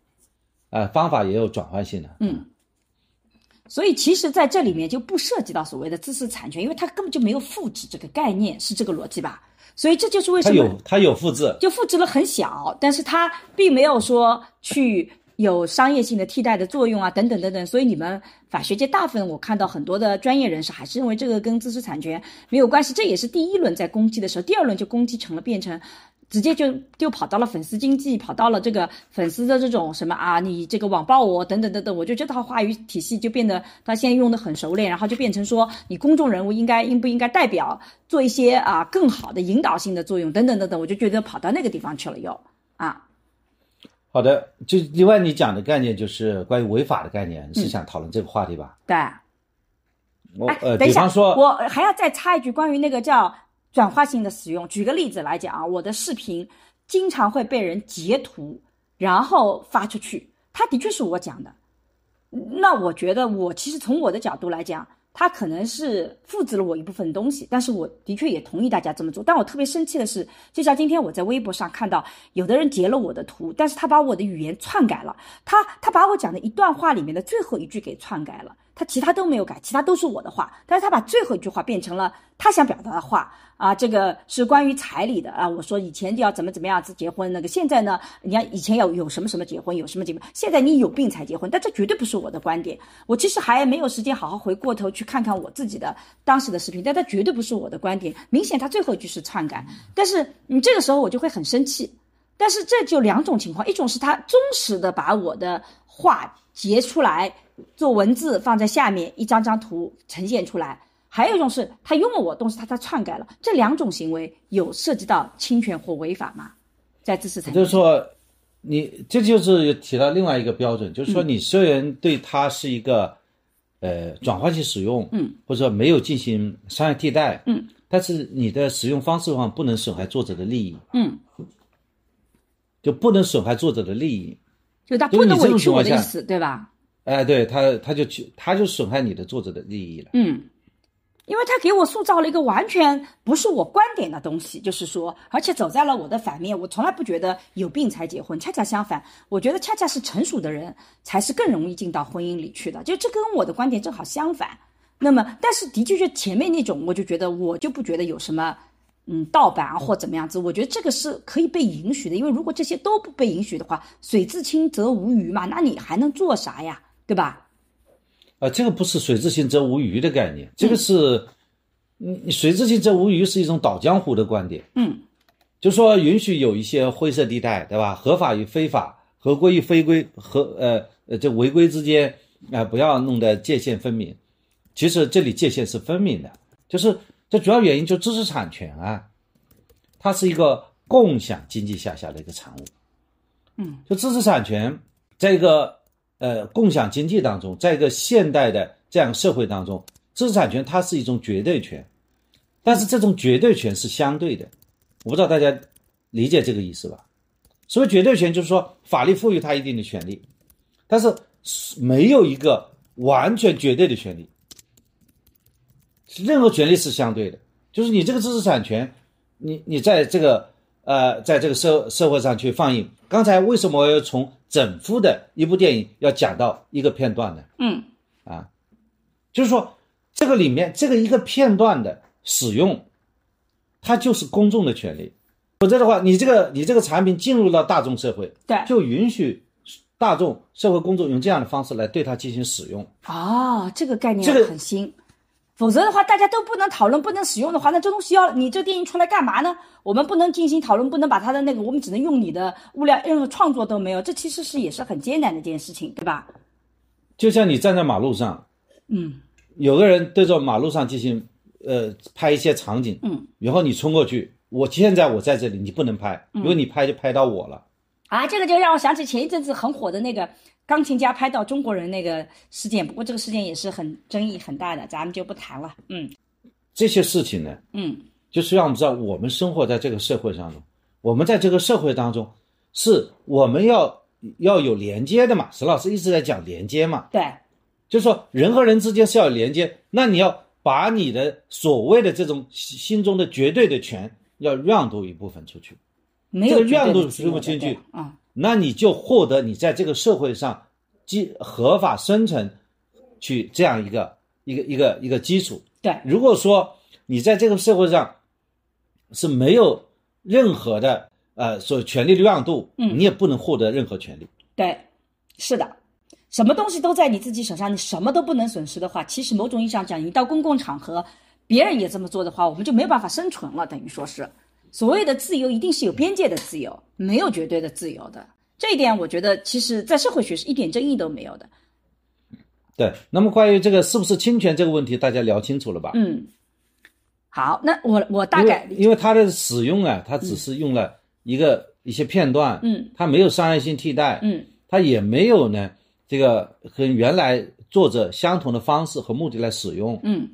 啊、方法也有转换性的，
嗯，所以其实在这里面就不涉及到所谓的知识产权，因为它根本就没有复制这个概念，是这个逻辑吧？所以这就是为什么它
有它有复制，
就复制了很小，但是它并没有说去有商业性的替代的作用啊，等等等等。所以你们法学界大部分我看到很多的专业人士还是认为这个跟知识产权没有关系，这也是第一轮在攻击的时候，第二轮就攻击成了变成。直接就就跑到了粉丝经济，跑到了这个粉丝的这种什么啊，你这个网暴我等等等等，我就这套话语体系就变得他现在用的很熟练，然后就变成说你公众人物应该应不应该代表做一些啊更好的引导性的作用等等等等，我就觉得跑到那个地方去了又，
好的，就另外你讲的概念就是关于违法的概念，你是想讨论这个话题吧？
对。哎，
我呃，
等一下，
说，
我还要再插一句关于那个叫转化性的使用。举个例子来讲啊，我的视频经常会被人截图，然后发出去，它的确是我讲的。那我觉得，我其实从我的角度来讲，他可能是复制了我一部分东西，但是我的确也同意大家这么做。但我特别生气的是，就像今天我在微博上看到有的人截了我的图，但是他把我的语言篡改了，他他把我讲的一段话里面的最后一句给篡改了。他其他都没有改，其他都是我的话，但是他把最后一句话变成了他想表达的话啊，这个是关于彩礼的啊。我说以前就要怎么怎么样子结婚，那个现在呢，你看以前要有什么什么结婚，有什么结婚，现在你有病才结婚，但这绝对不是我的观点。我其实还没有时间好好回过头去看看我自己的当时的视频，但它绝对不是我的观点。明显他最后一句是篡改，但是你这个时候我就会很生气。但是这就两种情况，一种是他忠实的把我的话截出来做文字放在下面，一张张图呈现出来；还有一种是他用了我东西，他他篡改了。这两种行为有涉及到侵权或违法吗？在知识产权？
就是说，你这就是提到另外一个标准，就是说你虽然对它是一个呃转化性使用，
嗯，
或者说没有进行商业替代，
嗯，
但是你的使用方式的话不能损害作者的利益，
嗯，
就不能损害作者的利益。
就他不能委屈我的意思，对吧？
哎，对他，他就去，他就损害你的作者的利益了。
嗯，因为他给我塑造了一个完全不是我观点的东西，就是说，而且走在了我的反面。我从来不觉得有病才结婚，恰恰相反，我觉得恰恰是成熟的人才是更容易进到婚姻里去的。就这跟我的观点正好相反。那么，但是的确，就前面那种，我就觉得我就不觉得有什么。嗯，盗版啊或怎么样子，我觉得这个是可以被允许的，因为如果这些都不被允许的话，水至清则无鱼嘛，那你还能做啥呀？对吧？
啊，这个不是水至清则无鱼的概念，这个是，嗯，水至清则无鱼是一种倒江湖的观点。
嗯，
就说允许有一些灰色地带，对吧？合法与非法，合规与非规，和呃呃这违规之间啊、不要弄得界限分明。其实这里界限是分明的，就是这主要原因就知识产权啊，它是一个共享经济下下的一个产物。
嗯，
就知识产权在一个呃共享经济当中，在一个现代的这样社会当中，知识产权它是一种绝对权，但是这种绝对权是相对的，我不知道大家理解这个意思吧？所谓绝对权，就是说法律赋予他一定的权利，但是没有一个完全绝对的权利，任何权利是相对的，就是你这个知识产权，你你在这个呃，在这个社社会上去放映。刚才为什么要从整幅的一部电影要讲到一个片段的？
嗯
啊，就是说这个里面这个一个片段的使用，它就是公众的权利，否则的话，你这个你这个产品进入到大众社会，
对
就允许大众社会公众用这样的方式来对它进行使用。
哦，这个概念
这个
很新。否则的话，大家都不能讨论、不能使用的话，那这东西要你这电影出来干嘛呢？我们不能进行讨论，不能把它的那个，我们只能用你的物料，任何创作都没有。这其实是也是很艰难的一件事情，对吧？
就像你站在马路上，
嗯
有个人对着马路上进行呃拍一些场景，
嗯，
然后你冲过去，我现在我在这里，你不能拍，如果你拍就拍到我了。
啊，这个就让我想起前一阵子很火的那个钢琴家拍到中国人那个事件，不过这个事件也是很争议很大的，咱们就不谈了。嗯。
这些事情呢，
嗯。
就是让我们知道，我们生活在这个社会当中，我们在这个社会当中，是我们要要有连接的嘛。石老师一直在讲连接嘛，
对，
就是说人和人之间是要有连接，那你要把你的所谓的这种心心中的绝对的权，要让渡一部分出去，
没有
这个让渡出不进去。
啊、
那你就获得你在这个社会上基合法生存去这样一个一个一个一个基础。
对，
如果说你在这个社会上是没有任何的呃所权利的让渡，
嗯
你也不能获得任何权利。
对，是的，什么东西都在你自己手上，你什么都不能损失的话，其实某种意义上讲，你到公共场合，别人也这么做的话，我们就没有办法生存了，等于说是，所谓的自由一定是有边界的自由，没有绝对的自由的。这一点，我觉得其实在社会学是一点争议都没有的。
对，那么关于这个是不是侵权这个问题，大家聊清楚了吧？
嗯，好，那我我大概
因为它的使用啊，它只是用了一个、一些片段，
嗯，
它没有商业性替代，
嗯
它也没有呢这个和原来作者相同的方式和目的来使用，
嗯，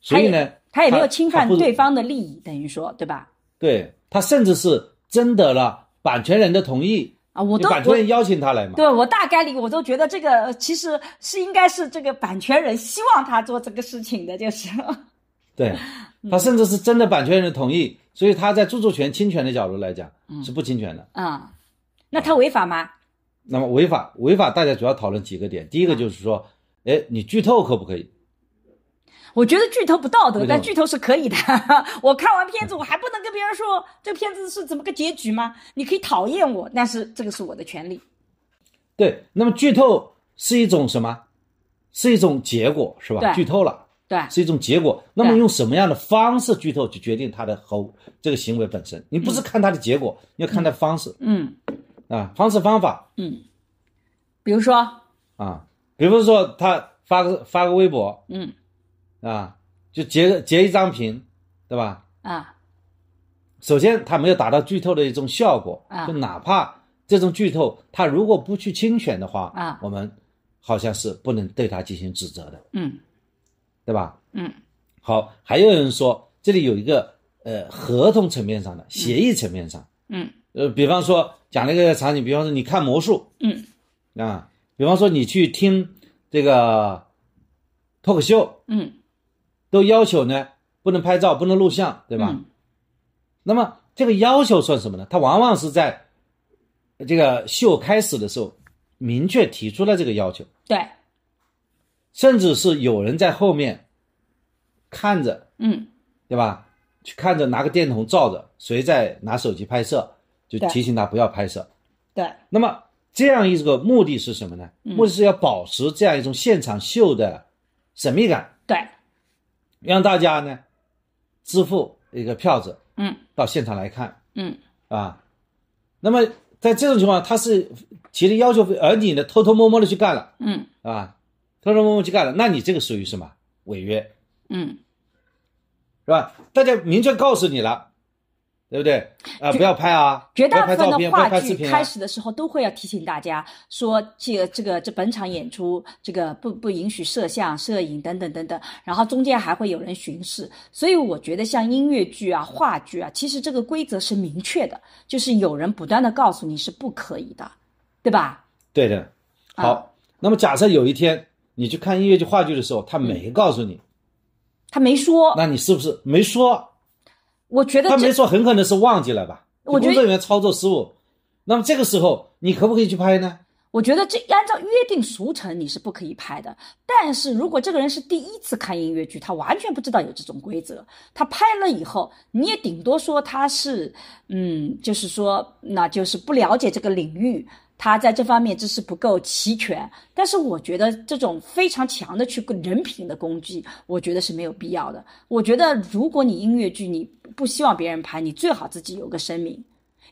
所以呢，
他也没有侵犯对方的利益，等于说对吧？
对他甚至是征得了版权人的同意，
啊，我都
版权人邀请他来嘛，
对我大概率我都觉得这个呃其实是应该是这个版权人希望他做这个事情的，就是。
对
嗯
他甚至是征得版权人的同意，所以他在著作权侵权的角度来讲
嗯。
是不侵权的。
啊、那他违法吗？
那么违法违法，大家主要讨论几个点，第一个就是说，哎，你剧透可不可以？
我觉得剧透不道德但剧透是可以的。我看完片子，我还不能跟别人说这片子是怎么个结局吗？你可以讨厌我，但是这个是我的权利。
对，那么剧透是一种什么？是一种结果，是吧？剧透了，
对
是一种结果。那么用什么样的方式剧透，就决定他的后这个行为本身。你不是看他的结果，你要看他的方式
嗯
啊，方式方法
嗯，比如说
啊。比如说他发个发个微博
嗯
啊，就截截一张屏，对吧？
啊。
首先，它没有达到剧透的一种效果，
啊。
就哪怕这种剧透，它如果不去侵权的话，
啊。
我们好像是不能对它进行指责的，
嗯。
对吧？
嗯。
好，还有人说这里有一个呃合同层面上的协议层面上，
嗯。
呃，比方说讲了一个场景，比方说你看魔术
嗯。
啊，比方说你去听这个脱口秀，
嗯
都要求呢不能拍照，不能录像，对吧？
嗯
那么这个要求算什么呢？它往往是在这个秀开始的时候明确提出了这个要求，
对
甚至是有人在后面看着，
嗯
对吧？去看着拿个电筒照着，谁在拿手机拍摄，就提醒他不要拍摄。
对
那么这样一个目的是什么呢？
嗯
目的是要保持这样一种现场秀的神秘感，
对
让大家呢支付一个票子
嗯。
到现场来看。
嗯。
啊，那么在这种情况，他是提的要求，而你呢偷偷摸摸的去干了，
嗯。
啊，偷偷摸摸去干了，那你这个属于什么违约，
嗯。
是吧？大家明确告诉你了，对不对？啊，不要拍啊，
绝大部分的话剧开。始的时候都会要提醒大家说，这个这个这本场演出这个不不允许摄像、摄影等等等等，然后中间还会有人巡视，所以我觉得像音乐剧啊、话剧啊，其实这个规则是明确的，就是有人不断的告诉你是不可以的，对吧？
对的，好。
啊
那么假设有一天你去看音乐剧、话剧的时候，他没告诉你，
他没说，
那你是不是没说？
我觉得
他没说，很可能是忘记了吧？
我觉得
工作人员操作失误。那么这个时候，你可不可以去拍呢？
我觉得这按照约定俗成你是不可以拍的，但是如果这个人是第一次看音乐剧，他完全不知道有这种规则，他拍了以后，你也顶多说他是，嗯，就是说，那就是不了解这个领域，他在这方面知识不够齐全。但是我觉得这种非常强的去人品的攻击，我觉得是没有必要的。我觉得如果你音乐剧你不希望别人拍，你最好自己有个声明，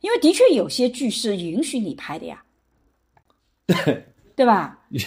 因为的确有些剧是允许你拍的呀。对对吧？
有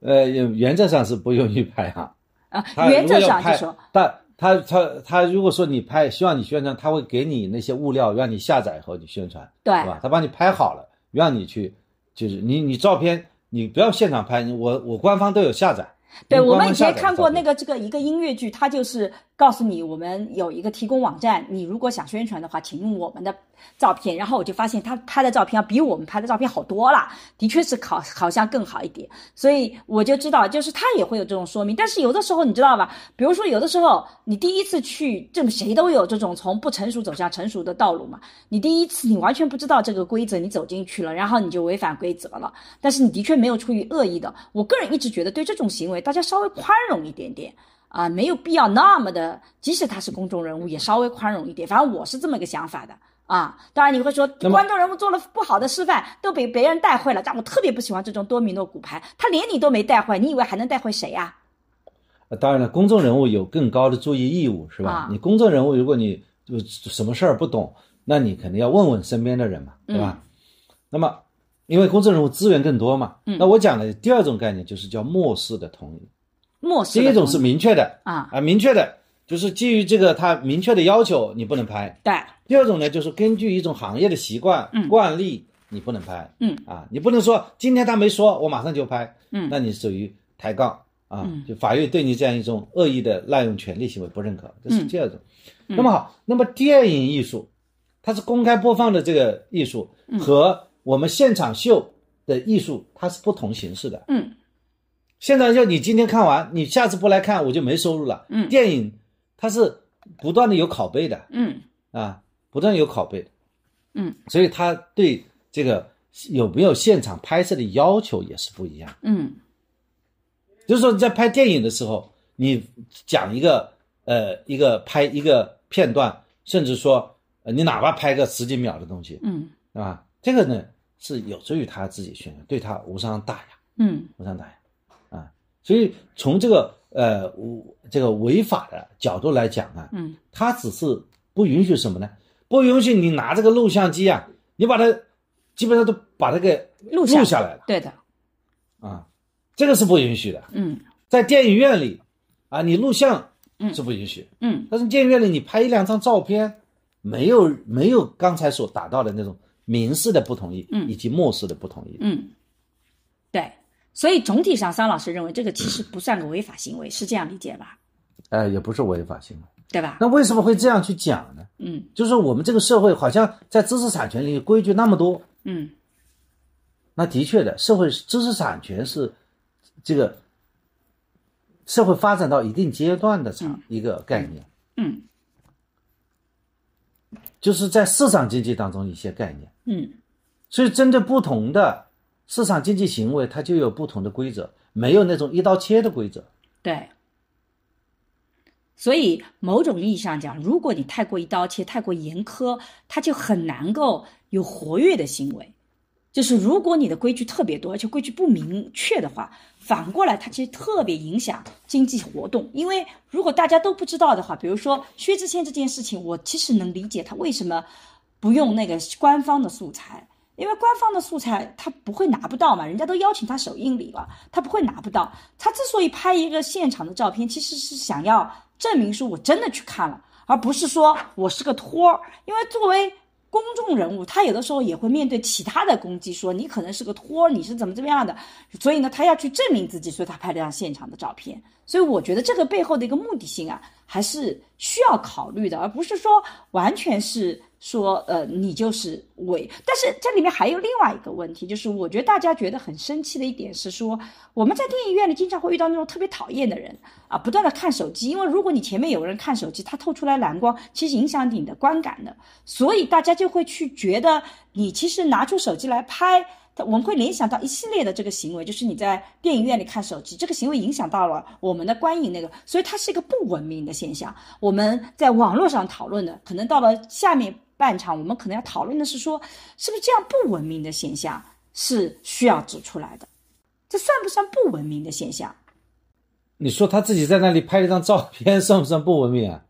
呃，原则上是不允许拍哈、
啊，
他
原则上就说，
但他他他如果说你拍，希望你宣传，他会给你那些物料，让你下载以后你宣传，
对
吧？他帮你拍好了，让你去，就是你你照片，你不要现场拍，我我官方都有下载。
对，我们以前看过那个这个一个音乐剧，它就是告诉你，我们有一个提供网站，你如果想宣传的话，请用我们的照片。然后我就发现他拍的照片要比我们拍的照片好多了，的确是好好像更好一点。所以我就知道，就是他也会有这种说明。但是有的时候你知道吧？比如说有的时候你第一次去，这个谁都有这种从不成熟走向成熟的道路嘛。你第一次你完全不知道这个规则，你走进去了，然后你就违反规则了。但是你的确没有出于恶意的。我个人一直觉得对这种行为，大家稍微宽容一点点啊，没有必要那么的，即使他是公众人物，也稍微宽容一点。反正我是这么个想法的。啊，当然你会说，观众人物做了不好的示范，都被别人带坏了。但我特别不喜欢这种多米诺骨牌，他连你都没带坏，你以为还能带坏谁呀、
呃当然了，公众人物有更高的注意义务，是吧？
啊
你公众人物，如果你就什么事儿不懂，那你肯定要问问身边的人嘛，对吧？那么，因为公众人物资源更多嘛，那我讲的第二种概念就是叫漠视的同意。第一种是明确的
啊，
啊，明确的，就是基于这个他明确的要求，你不能拍。
对，
第二种呢，就是根据一种行业的习惯、惯例，你不能拍。
嗯
啊，你不能说今天他没说，我马上就拍。
嗯
那你属于抬杠啊，就法院对你这样一种恶意的滥用权利行为不认可，这是第二种。那么好，那么电影艺术，它是公开播放的这个艺术和我们现场秀的艺术，它是不同形式的。
嗯
现在就你今天看完，你下次不来看，我就没收入了。
嗯
电影它是不断的有拷贝的
嗯
啊，不断有拷贝的。
嗯，
所以他对这个有没有现场拍摄的要求也是不一样。
嗯
就是说你在拍电影的时候，你讲一个呃一个拍一个片段，甚至说呃你哪怕拍个十几秒的东西，
嗯
啊，这个呢是有助于他自己宣传，对他无伤大雅。
嗯
无伤大雅啊。所以从这个呃我这个违法的角度来讲啊，
嗯，
它只是不允许什么呢？不允许你拿这个录像机啊，你把它基本上都把它给
录
录下来了。
对的，
啊，这个是不允许的。
嗯。
在电影院里啊，你录像
嗯。
是不允许，
嗯。
但是电影院里你拍一两张照片，没有没有刚才所达到的那种民事的不同意，
嗯。
以及漠视的不同意。
嗯，对，所以总体上，桑老师认为这个其实不算个违法行为，是这样理解吧？
呃，也不是违法行为。
对吧？
那为什么会这样去讲呢？
嗯
就是我们这个社会好像在知识产权里规矩那么多，
嗯
那的确的，社会知识产权是这个社会发展到一定阶段的产一个概念，
嗯
就是在市场经济当中一些概念。
嗯
所以针对不同的市场经济行为，它就有不同的规则，没有那种一刀切的规则。
对。所以某种意义上讲，如果你太过一刀切、太过严苛，它就很难够有活跃的行为。就是如果你的规矩特别多，而且规矩不明确的话，反过来它其实特别影响经济活动。因为如果大家都不知道的话，比如说薛之谦这件事情，我其实能理解他为什么不用那个官方的素材，因为官方的素材他不会拿不到嘛，人家都邀请他首映礼了，他不会拿不到。他之所以拍一个现场的照片，其实是想要证明说我真的去看了，而不是说我是个托儿。因为作为公众人物，他有的时候也会面对其他的攻击，说你可能是个托儿，你是怎么怎么样的，所以呢，他要去证明自己，所以他拍了张现场的照片。所以我觉得这个背后的一个目的性啊，还是需要考虑的，而不是说完全是说呃你就是伪。但是这里面还有另外一个问题，就是我觉得大家觉得很生气的一点是说，我们在电影院里经常会遇到那种特别讨厌的人啊，不断的看手机，因为如果你前面有人看手机，他透出来蓝光，其实影响你的观感的，所以大家就会去觉得你其实拿出手机来拍。我们会联想到一系列的这个行为，就是你在电影院里看手机，这个行为影响到了我们的观影那个，所以它是一个不文明的现象。我们在网络上讨论的，可能到了下面半场，我们可能要讨论的是说，是不是这样不文明的现象是需要指出来的？这算不算不文明的现象？
你说他自己在那里拍了张照片，算不算不文明啊？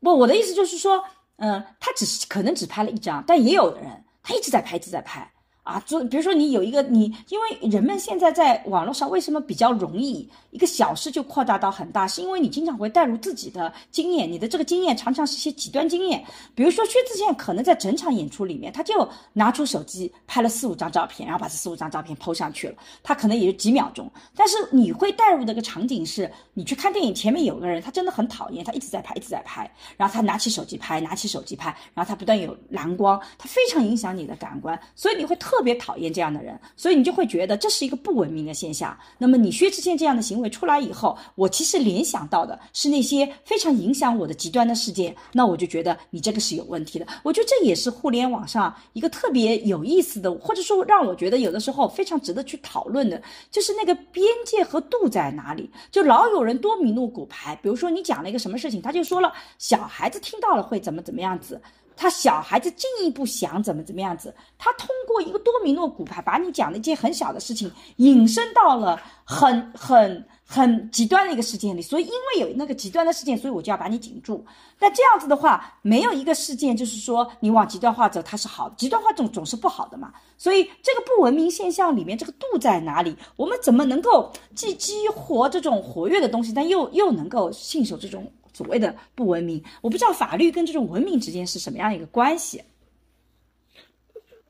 不，我的意思就是说，嗯、他只是可能只拍了一张，但也有的人他一直在拍，一直在拍。啊，就比如说你有一个你，因为人们现在在网络上为什么比较容易一个小事就扩大到很大，是因为你经常会带入自己的经验，你的这个经验常常是一些极端经验。比如说薛之谦可能在整场演出里面，他就拿出手机拍了四五张照片，然后把这四五张照片 PO 上去了，他可能也就几秒钟。但是你会带入的个场景是，你去看电影，前面有个人，他真的很讨厌，他一直在拍，一直在拍，然后他拿起手机拍，拿起手机拍，然后他不断有蓝光，他非常影响你的感官，所以你会特特别讨厌这样的人，所以你就会觉得这是一个不文明的现象。那么你薛之谦这样的行为出来以后，我其实联想到的是那些非常影响我的极端的事件，那我就觉得你这个是有问题的。我觉得这也是互联网上一个特别有意思的，或者说让我觉得有的时候非常值得去讨论的，就是那个边界和度在哪里。就老有人多米诺骨牌，比如说你讲了一个什么事情，他就说了小孩子听到了会怎么怎么样子。他小孩子进一步想怎么怎么样子，他通过一个多米诺骨牌，把你讲的一件很小的事情引申到了很很很极端的一个事件里，所以因为有那个极端的事件，所以我就要把你紧住。那这样子的话，没有一个事件就是说你往极端化走，它是好，极端化总总是不好的嘛。所以这个不文明现象里面，这个度在哪里？我们怎么能够既激活这种活跃的东西，但又又能够信守这种？所谓的不文明，我不知道法律跟这种文明之间是什么样一个关系。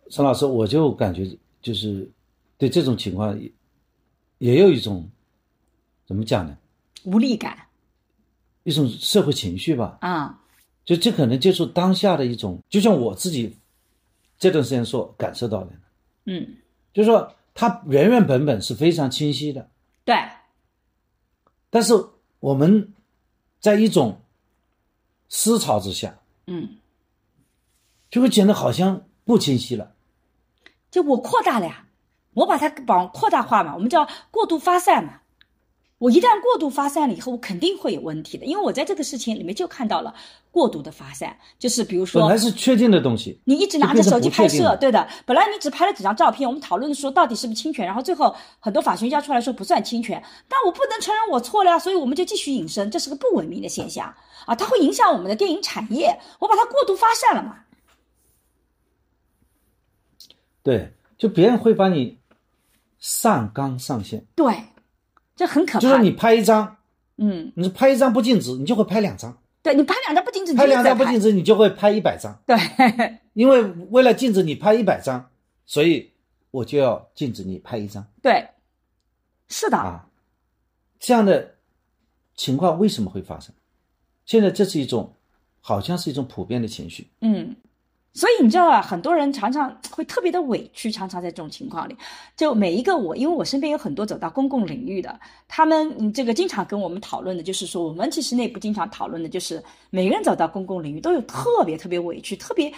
陈老师，我就感觉就是对这种情况也也有一种怎么讲呢？
无力感
一种社会情绪吧。
啊，
就这可能就是当下的一种，就像我自己这段时间所感受到的，
嗯，
就是说它原原本本是非常清晰的，
对，
但是我们在一种思潮之下，
嗯，
就会觉得好像不清晰了。
就我扩大了呀，我把它往扩大化嘛，我们叫过度发散嘛。我一旦过度发散了以后，我肯定会有问题的，因为我在这个事情里面就看到了过度的发散，就是比如说，
本来是确定的东西，
你一直拿着手机拍摄，对的，本来你只拍了几张照片，我们讨论说到底是不是侵权，然后最后很多法学家出来说不算侵权，但我不能承认我错了呀，所以我们就继续引申，这是个不文明的现象。啊，它会影响我们的电影产业，我把它过度发散了嘛，
对，就别人会把你上纲上线，
对，这很可怕，
就是你拍一张，
嗯，
你拍一张不禁止，你就会拍两张，
对你拍两张不禁止，
拍两张不禁止，你就会拍一百张，
对，
因为为了禁止你拍一百张，所以我就要禁止你拍一张。
对，是的，
啊。这样的情况为什么会发生？现在这是一种，好像是一种普遍的情绪。
嗯，所以你知道啊，很多人常常会特别的委屈，常常在这种情况里，就每一个我，因为我身边有很多走到公共领域的，他们这个经常跟我们讨论的，就是说我们其实内部经常讨论的，就是每个人走到公共领域都有特别特别委屈、特别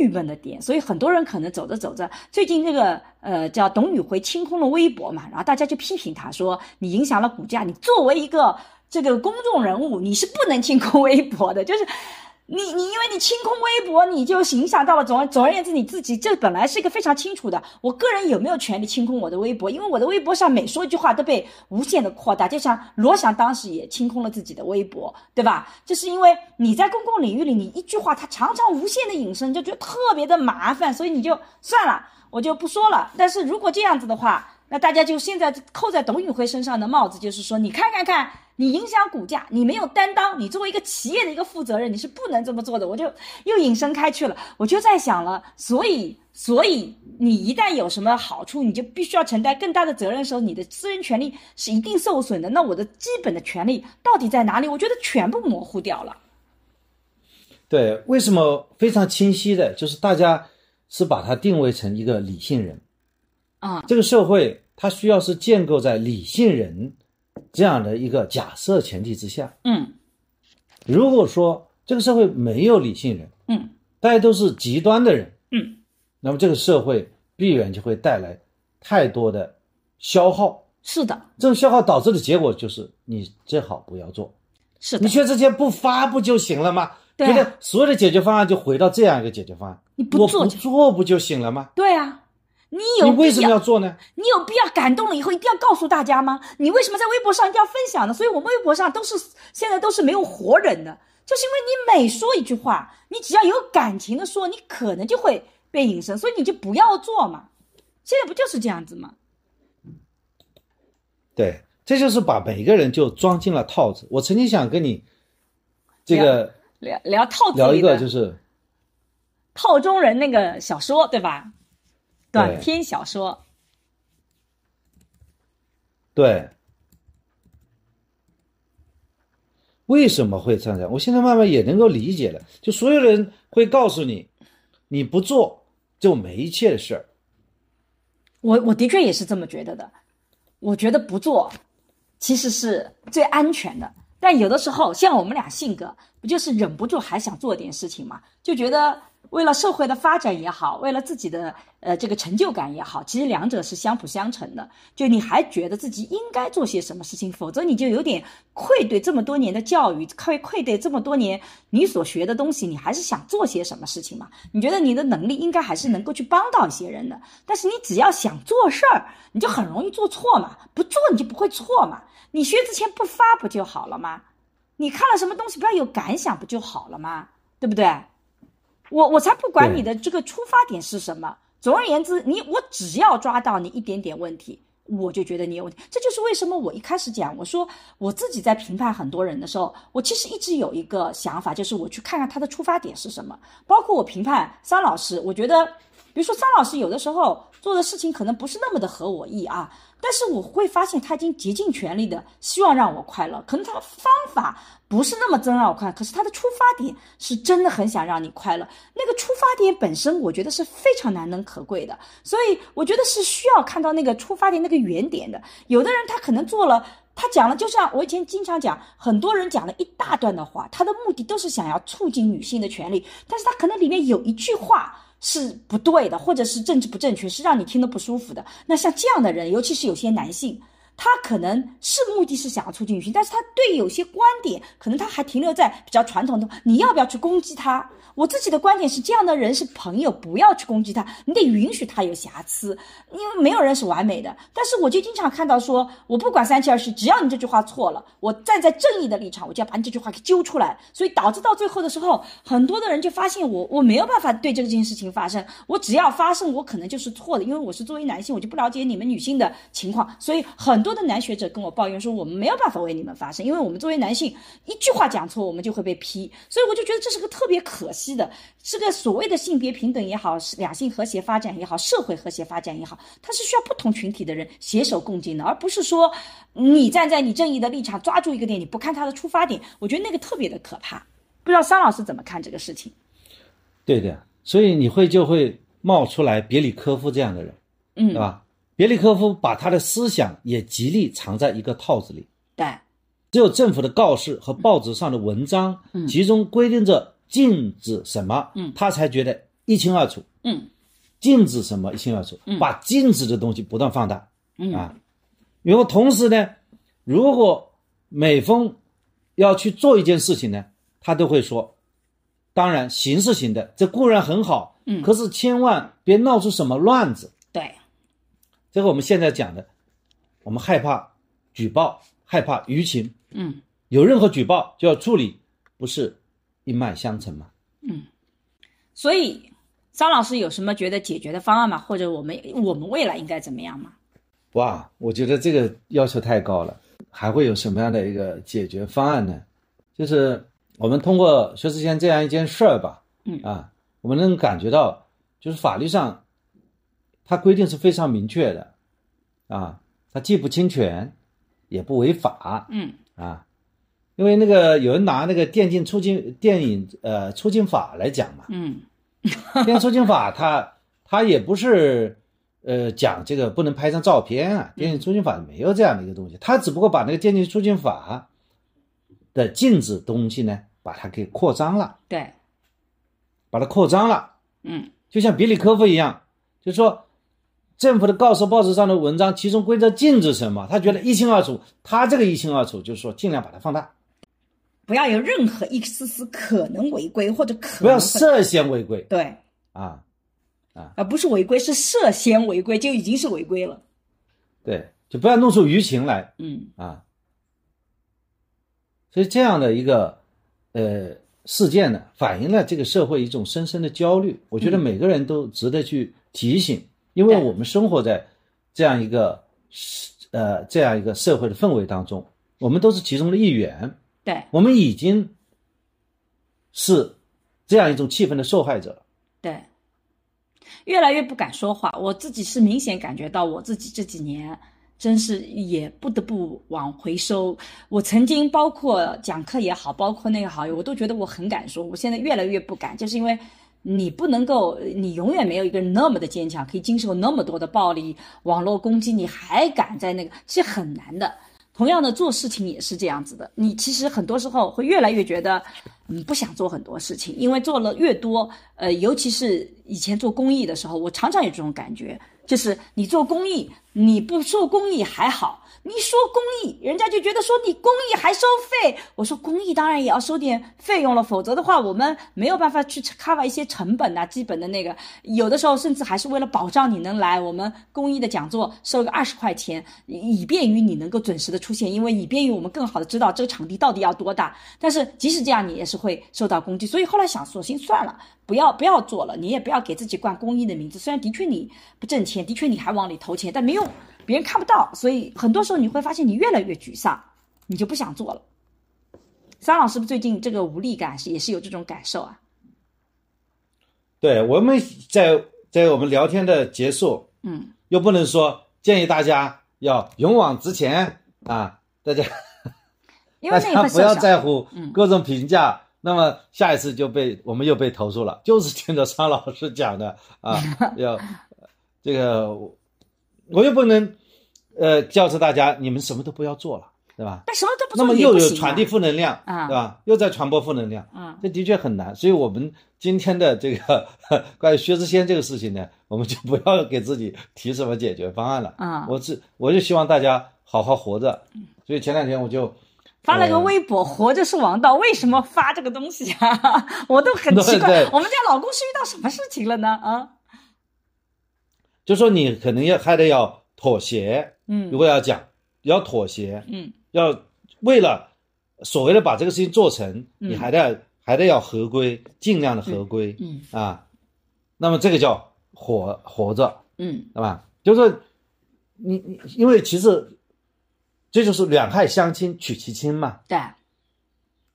郁闷的点，所以很多人可能走着走着，最近这个呃叫董宇辉清空了微博嘛，然后大家就批评他说你影响了股价，你作为一个这个公众人物，你是不能清空微博的，就是。你你因为你清空微博，你就影响到了总而总而言之你自己，这本来是一个非常清楚的，我个人有没有权利清空我的微博？因为我的微博上每说一句话都被无限的扩大，就像罗翔当时也清空了自己的微博，对吧？就是因为你在公共领域里，你一句话它常常无限的引申，就觉得特别的麻烦，所以你就算了，我就不说了。但是如果这样子的话，那大家就现在扣在董宇辉身上的帽子，就是说，你看看看，你影响股价，你没有担当，你作为一个企业的一个负责人，你是不能这么做的。我就又引申开去了，我就在想了，所以，所以你一旦有什么好处，你就必须要承担更大的责任的时候，你的私人权利是一定受损的。那我的基本的权利到底在哪里？我觉得全部模糊掉了。
对，为什么非常清晰的，就是大家是把它定位成一个理性人。
啊、
这个社会它需要是建构在理性人这样的一个假设前提之下。
嗯
如果说这个社会没有理性人，
嗯
大家都是极端的人，
嗯，
那么这个社会必然就会带来太多的消耗。
是的，
这种消耗导致的结果就是你最好不要做，
是的
你，薛之谦不发不就行了吗？
对
所有的解决方案就回到这样一个解决方案，
你不做不
做不就行了吗？
对啊，你有
你为什么要做呢？
你有必要感动了以后一定要告诉大家吗？你为什么在微博上一定要分享呢？所以我们微博上都是现在都是没有活人的，就是因为你每说一句话，你只要有感情的说，你可能就会被隐身，所以你就不要做嘛。现在不就是这样子吗？
对，这就是把每个人就装进了套子。我曾经想跟你这个
聊聊套子
聊一个，就是
套中人那个小说，对吧？短篇小说，
对，为什么会这样？我现在慢慢也能够理解了。就所有人会告诉你，你不做就没一切的事儿。
我我的确也是这么觉得的。我觉得不做其实是最安全的，但有的时候像我们俩性格，不就是忍不住还想做点事情嘛？就觉得为了社会的发展也好，为了自己的呃这个成就感也好，其实两者是相辅相成的。就你还觉得自己应该做些什么事情，否则你就有点愧对这么多年的教育，愧愧对这么多年你所学的东西，你还是想做些什么事情嘛？你觉得你的能力应该还是能够去帮到一些人的，但是你只要想做事儿，你就很容易做错嘛，不做你就不会错嘛。你学之前不发不就好了吗？你看了什么东西不要有感想不就好了吗？对不对？我我才不管你的这个出发点是什么。总而言之，你我只要抓到你一点点问题，我就觉得你有问题。这就是为什么我一开始讲，我说我自己在评判很多人的时候，我其实一直有一个想法，就是我去看看他的出发点是什么。包括我评判桑老师，我觉得，比如说张老师有的时候做的事情可能不是那么的合我意啊，但是我会发现他已经竭尽全力的希望让我快乐，可能他的方法不是那么真让我快，可是他的出发点是真的很想让你快乐。那个出发点本身，我觉得是非常难能可贵的，所以我觉得是需要看到那个出发点那个原点的。有的人他可能做了。他讲了，就像我以前经常讲，很多人讲了一大段的话，他的目的都是想要促进女性的权利，但是他可能里面有一句话是不对的，或者是政治不正确，是让你听得不舒服的。那像这样的人，尤其是有些男性，他可能是目的是想要促进女性，但是他对有些观点，可能他还停留在比较传统的，你要不要去攻击他？我自己的观点是，这样的人是朋友，不要去攻击他，你得允许他有瑕疵，因为没有人是完美的。但是我就经常看到说，我不管三七二十一，只要你这句话错了，我站在正义的立场，我就要把你这句话给揪出来。所以导致到最后的时候，很多的人就发现我我没有办法对这件事情发生，我只要发生，我可能就是错的，因为我是作为男性，我就不了解你们女性的情况。所以很多多的男学者跟我抱怨说，我们没有办法为你们发声，因为我们作为男性，一句话讲错，我们就会被批。所以我就觉得这是个特别可惜的。这个所谓的性别平等也好，两性和谐发展也好，社会和谐发展也好，它是需要不同群体的人携手共进的，而不是说你站在你正义的立场抓住一个点，你不看他的出发点，我觉得那个特别的可怕。不知道桑老师怎么看这个事情？
对的，所以你会就会冒出来别里科夫这样的人，
嗯，
对吧？别里科夫把他的思想也极力藏在一个套子里，
对，
只有政府的告示和报纸上的文章，
嗯。
其中规定着禁止什么，
嗯。
他才觉得一清二楚。
嗯。
禁止什么一清二楚，
嗯。
把禁止的东西不断放大
嗯。
啊。然后同时呢，如果每逢要去做一件事情呢，他都会说，当然形式型的，这固然很好，
嗯。
可是千万别闹出什么乱子。
对，
这个我们现在讲的，我们害怕举报，害怕舆情，
嗯
有任何举报就要处理，不是一脉相承吗？
嗯所以张老师有什么觉得解决的方案吗？或者我们我们未来应该怎么样吗？
哇，我觉得这个要求太高了，还会有什么样的一个解决方案呢？就是我们通过薛之谦这样一件事儿吧，
嗯
啊，我们能感觉到，就是法律上，它规定是非常明确的，啊，它既不侵权，也不违法，
嗯。
啊，因为那个有人拿那个电竞促进电影呃促进法来讲嘛，
嗯。
电影促进法它它也不是呃讲这个不能拍张照片啊，电影促进法没有这样的一个东西，它只不过把那个电竞促进法的禁止东西呢，把它给扩张了，
对，
把它扩张了，
嗯。
就像比里科夫一样，就是说政府的告示报纸上的文章，其中规则禁止什么，他觉得一清二楚，他这个一清二楚就是说尽量把它放大，
不要有任何一丝丝可能违规或者可
不要涉嫌违规
对，
啊，
而不是违规，是涉嫌违规就已经是违规了。
对，就不要弄出舆情来。
嗯
啊。所以这样的一个呃事件呢，反映了这个社会一种深深的焦虑。我觉得每个人都值得去提醒，因为我们生活在这样一个呃这样一个社会的氛围当中，我们都是其中的一员，
对
我们已经是这样一种气氛的受害者。
对，越来越不敢说话。我自己是明显感觉到，我自己这几年真是也不得不往回收。我曾经包括讲课也好，包括那个好友，我都觉得我很敢说。我现在越来越不敢，就是因为你不能够，你永远没有一个人那么的坚强，可以经受那么多的暴力、网络攻击，你还敢在那个，其实很难的。同样的，做事情也是这样子的。你其实很多时候会越来越觉得，嗯，不想做很多事情，因为做了越多，呃，尤其是以前做公益的时候，我常常有这种感觉，就是你做公益，你不说公益还好，你说公益，人家就觉得说你公益还收费。我说公益当然也要收点费用了，否则的话，我们没有办法去 cover 一些成本呐、基本的那个，有的时候甚至还是为了保障你能来，我们公益的讲座收个二十块钱，以便于你能够准时的出现，因为以便于我们更好的知道这个场地到底要多大。但是即使这样，你也是会受到攻击，所以后来想，索性算了，不要不要做了，你也不要给自己冠公益的名字。虽然的确你不挣钱，的确你还往里投钱，但没有用，别人看不到，所以很多时候你会发现你越来越沮丧，你就不想做了。桑老师不最近这个无力感是也是有这种感受啊？
对，我们在在我们聊天的结束，
嗯，
又不能说建议大家要勇往直前啊，大家
因为
大
那
家不要。在乎
嗯
各种评价，那么下一次就被我们又被投诉了，就是听着张老师讲的啊，要这个我又不能呃教唆大家你们什么都不要做了，对吧？
但什么都不
那么又。有传递负能量，
啊
对吧？又在传播负能量，
啊
这的确很难。所以我们今天的这个 关于薛之谦这个事情呢，我们就不要给自己提什么解决方案了。
啊
我只我就希望大家好好活着。所以前两天我就
发了个微博，活着是王道。为什么发这个东西啊？我都很奇怪
对对，
我们家老公是遇到什么事情了呢？啊，
就说你可能要还得要妥协，
嗯。
如果要讲要妥协，
嗯。
要为了所谓的把这个事情做成，你还得还得要合规，尽量的合规，
嗯。
啊，那么这个叫活活着，
嗯。
对吧？就是说你你因为其实这就是两害相亲取其轻嘛，
对，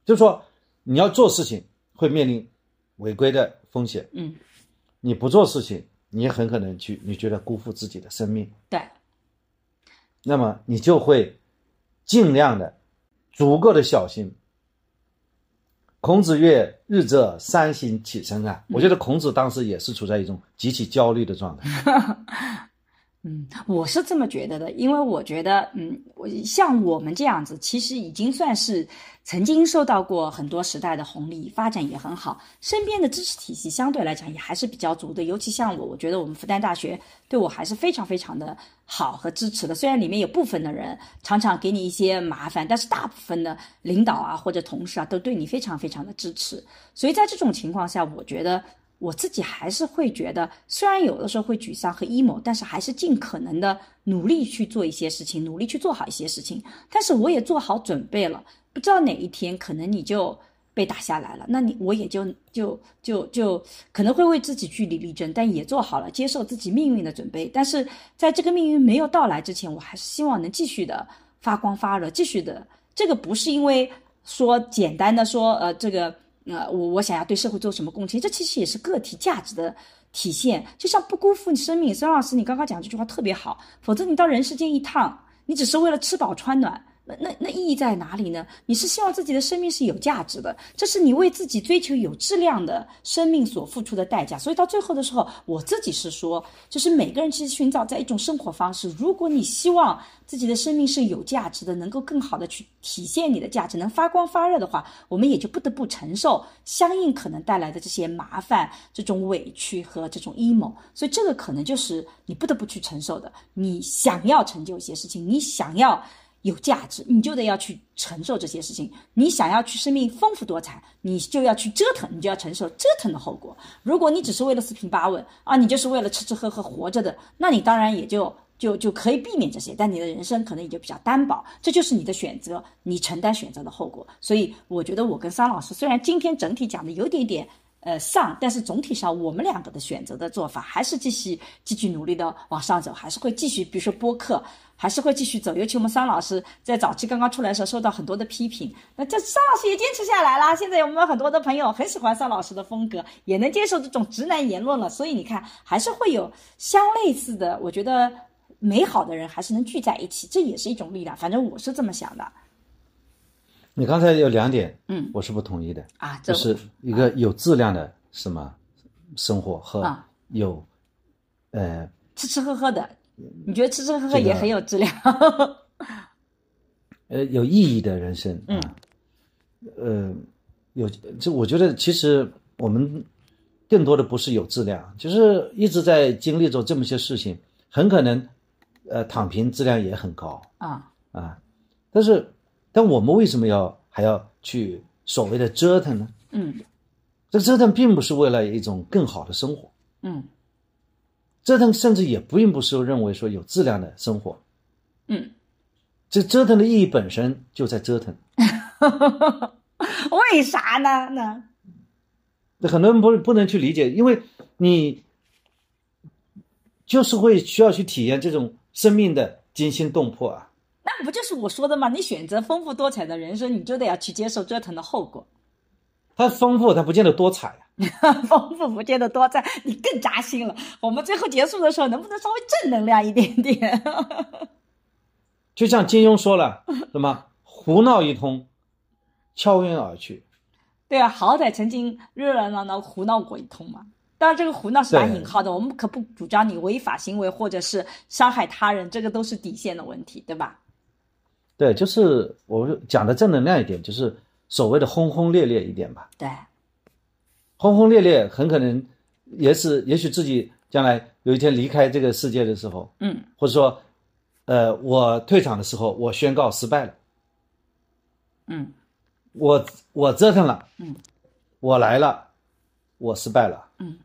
就是说你要做事情会面临违规的风险，
嗯。
你不做事情，你也很可能去你觉得辜负自己的生命，
对，
那么你就会尽量的足够的小心。孔子曰：“日则三省其身啊！”我觉得孔子当时也是处在一种极其焦虑的状态。
嗯，我是这么觉得的，因为我觉得，嗯，我像我们这样子，其实已经算是曾经受到过很多时代的红利，发展也很好，身边的支持体系相对来讲也还是比较足的。尤其像我，我觉得我们复旦大学对我还是非常非常的好和支持的。虽然里面有部分的人常常给你一些麻烦，但是大部分的领导啊或者同事啊都对你非常非常的支持。所以在这种情况下，我觉得。我自己还是会觉得，虽然有的时候会沮丧和 emo，但是还是尽可能的努力去做一些事情，努力去做好一些事情。但是我也做好准备了，不知道哪一天可能你就被打下来了，那你我也就就就就可能会为自己据理力争，但也做好了接受自己命运的准备。但是在这个命运没有到来之前，我还是希望能继续的发光发热，继续的。这个不是因为说简单的说，呃，这个。呃，我我想要对社会做什么贡献，这其实也是个体价值的体现。就像不辜负你生命，孙老师，你刚刚讲这句话特别好，否则你到人世间一趟，你只是为了吃饱穿暖。那那意义在哪里呢？你是希望自己的生命是有价值的，这是你为自己追求有质量的生命所付出的代价。所以到最后的时候，我自己是说，就是每个人其实寻找在一种生活方式。如果你希望自己的生命是有价值的，能够更好的去体现你的价值，能发光发热的话，我们也就不得不承受相应可能带来的这些麻烦、这种委屈和这种 emo。所以这个可能就是你不得不去承受的。你想要成就一些事情，你想要。有价值，你就得要去承受这些事情。你想要去生命丰富多彩，你就要去折腾，你就要承受折腾的后果。如果你只是为了四平八稳啊，你就是为了吃吃喝喝活着的，那你当然也就就就可以避免这些，但你的人生可能也就比较单薄。这就是你的选择，你承担选择的后果。所以我觉得我跟桑老师虽然今天整体讲的有点点。呃，上，但是总体上我们两个的选择的做法还是继续继续努力的往上走，还是会继续，比如说播客，还是会继续走。尤其我们桑老师在早期刚刚出来的时候，受到很多的批评，那这桑老师也坚持下来啦。现在我们很多的朋友很喜欢桑老师的风格，也能接受这种直男言论了。所以你看，还是会有相类似的，我觉得美好的人还是能聚在一起，这也是一种力量。反正我是这么想的。
你刚才有两点，
嗯，
我是不同意的
啊，这
就是一个有质量的什么生活和
啊
有，呃，
吃吃喝喝的，你觉得吃吃喝喝也很有质量？
呃，有意义的人生嗯，呃，有这，我觉得其实我们更多的不是有质量，就是一直在经历着这么些事情，很可能，呃，躺平质量也很高
啊，
啊，但是，但我们为什么要还要去所谓的折腾呢？
嗯
这折腾并不是为了一种更好的生活，
嗯
折腾甚至也并不是认为说有质量的生活，
嗯，
这折腾的意义本身就在折腾。
为啥呢？那
那很多人不不能去理解，因为你就是会需要去体验这种生命的惊心动魄啊。
那不就是我说的吗？你选择丰富多彩的人生，你就得要去接受折腾的后果。
它丰富，它不见得多彩啊。
丰富不见得多彩，你更扎心了。我们最后结束的时候，能不能稍微正能量一点点？
就像金庸说了，什么胡闹一通，悄然而去。
对啊，好歹曾经热热闹闹胡闹过一通嘛。当然，这个胡闹是打
对
引号的，我们可不主张你违法行为或者是伤害他人，这个都是底线的问题，对吧？
对，就是我讲的正能量一点，就是所谓的轰轰烈烈一点吧。
对，
轰轰烈烈很可能也是，也许自己将来有一天离开这个世界的时候，
嗯。
或者说呃，我退场的时候，我宣告失败了，
嗯。
我我折腾了，
嗯，
我来了，我失败了，嗯。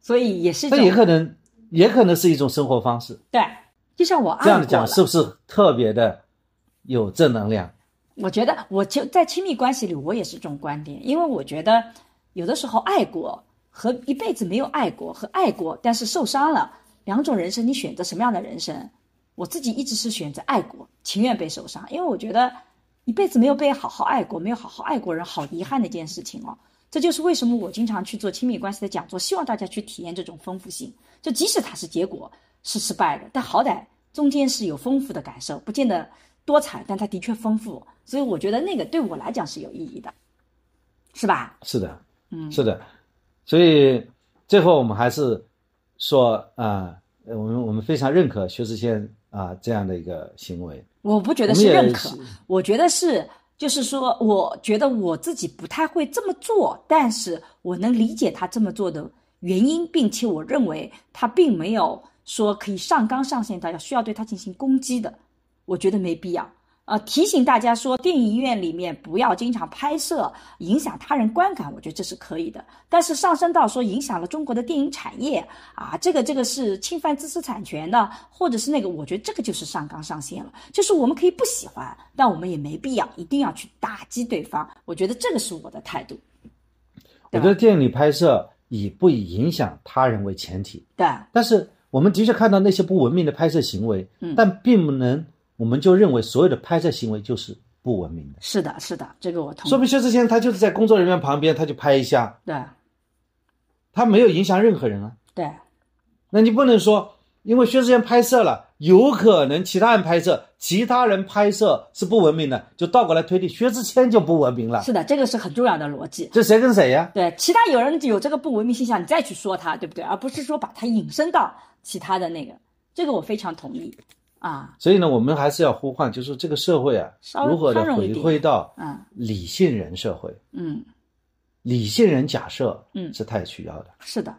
所以也是一
这也可能也可能是一种生活方式。
对，就像我
这样的讲是不是特别的有正能量？
我觉得我就在亲密关系里，我也是这种观点，因为我觉得有的时候爱过和一辈子没有爱过和爱过但是受伤了两种人生，你选择什么样的人生？我自己一直是选择爱过，情愿被受伤，因为我觉得一辈子没有被好好爱过，没有好好爱过人，好遗憾的一件事情哦。这就是为什么我经常去做亲密关系的讲座，希望大家去体验这种丰富性。就即使它是结果是失败的，但好歹中间是有丰富的感受，不见得多彩，但它的确丰富。所以我觉得那个对我来讲是有意义的，是吧？
是的，
嗯
是的，所以最后我们还是说啊、呃我们我们非常认可薛之谦啊、这样的一个行为。
我不觉得是认可
是，
我觉得是，就是说，我觉得我自己不太会这么做，但是我能理解他这么做的原因，并且我认为他并没有说可以上纲上线，大家需要对他进行攻击的，我觉得没必要。呃，提醒大家说，电影院里面不要经常拍摄影响他人观感，我觉得这是可以的。但是上升到说影响了中国的电影产业啊，这个这个是侵犯知识产权的，或者是那个，我觉得这个就是上纲上线了。就是我们可以不喜欢，但我们也没必要一定要去打击对方。我觉得这个是我的态度。
我觉得电影里拍摄以不以影响他人为前提，
对，
但是我们的确看到那些不文明的拍摄行为，
嗯
但并不能我们就认为所有的拍摄行为就是不文明的。
是的，是的，这个我同意。
说明薛之谦他就是在工作人员旁边，他就拍一下，
对
他没有影响任何人啊。
对
那你不能说，因为薛之谦拍摄了，有可能其他人拍摄，其他人拍摄是不文明的，就倒过来推理，薛之谦就不文明了，
是的，这个是很重要的逻辑。
这谁跟谁呀？
对，其他有人有这个不文明现象，你再去说他，对不对？而不是说把它引申到其他的那个，这个我非常同意啊。
所以呢，我们还是要呼唤，就是这个社会啊如何的回归到
嗯
理性人社会，
嗯，
理性人假设，
嗯
是太需要的。
是的，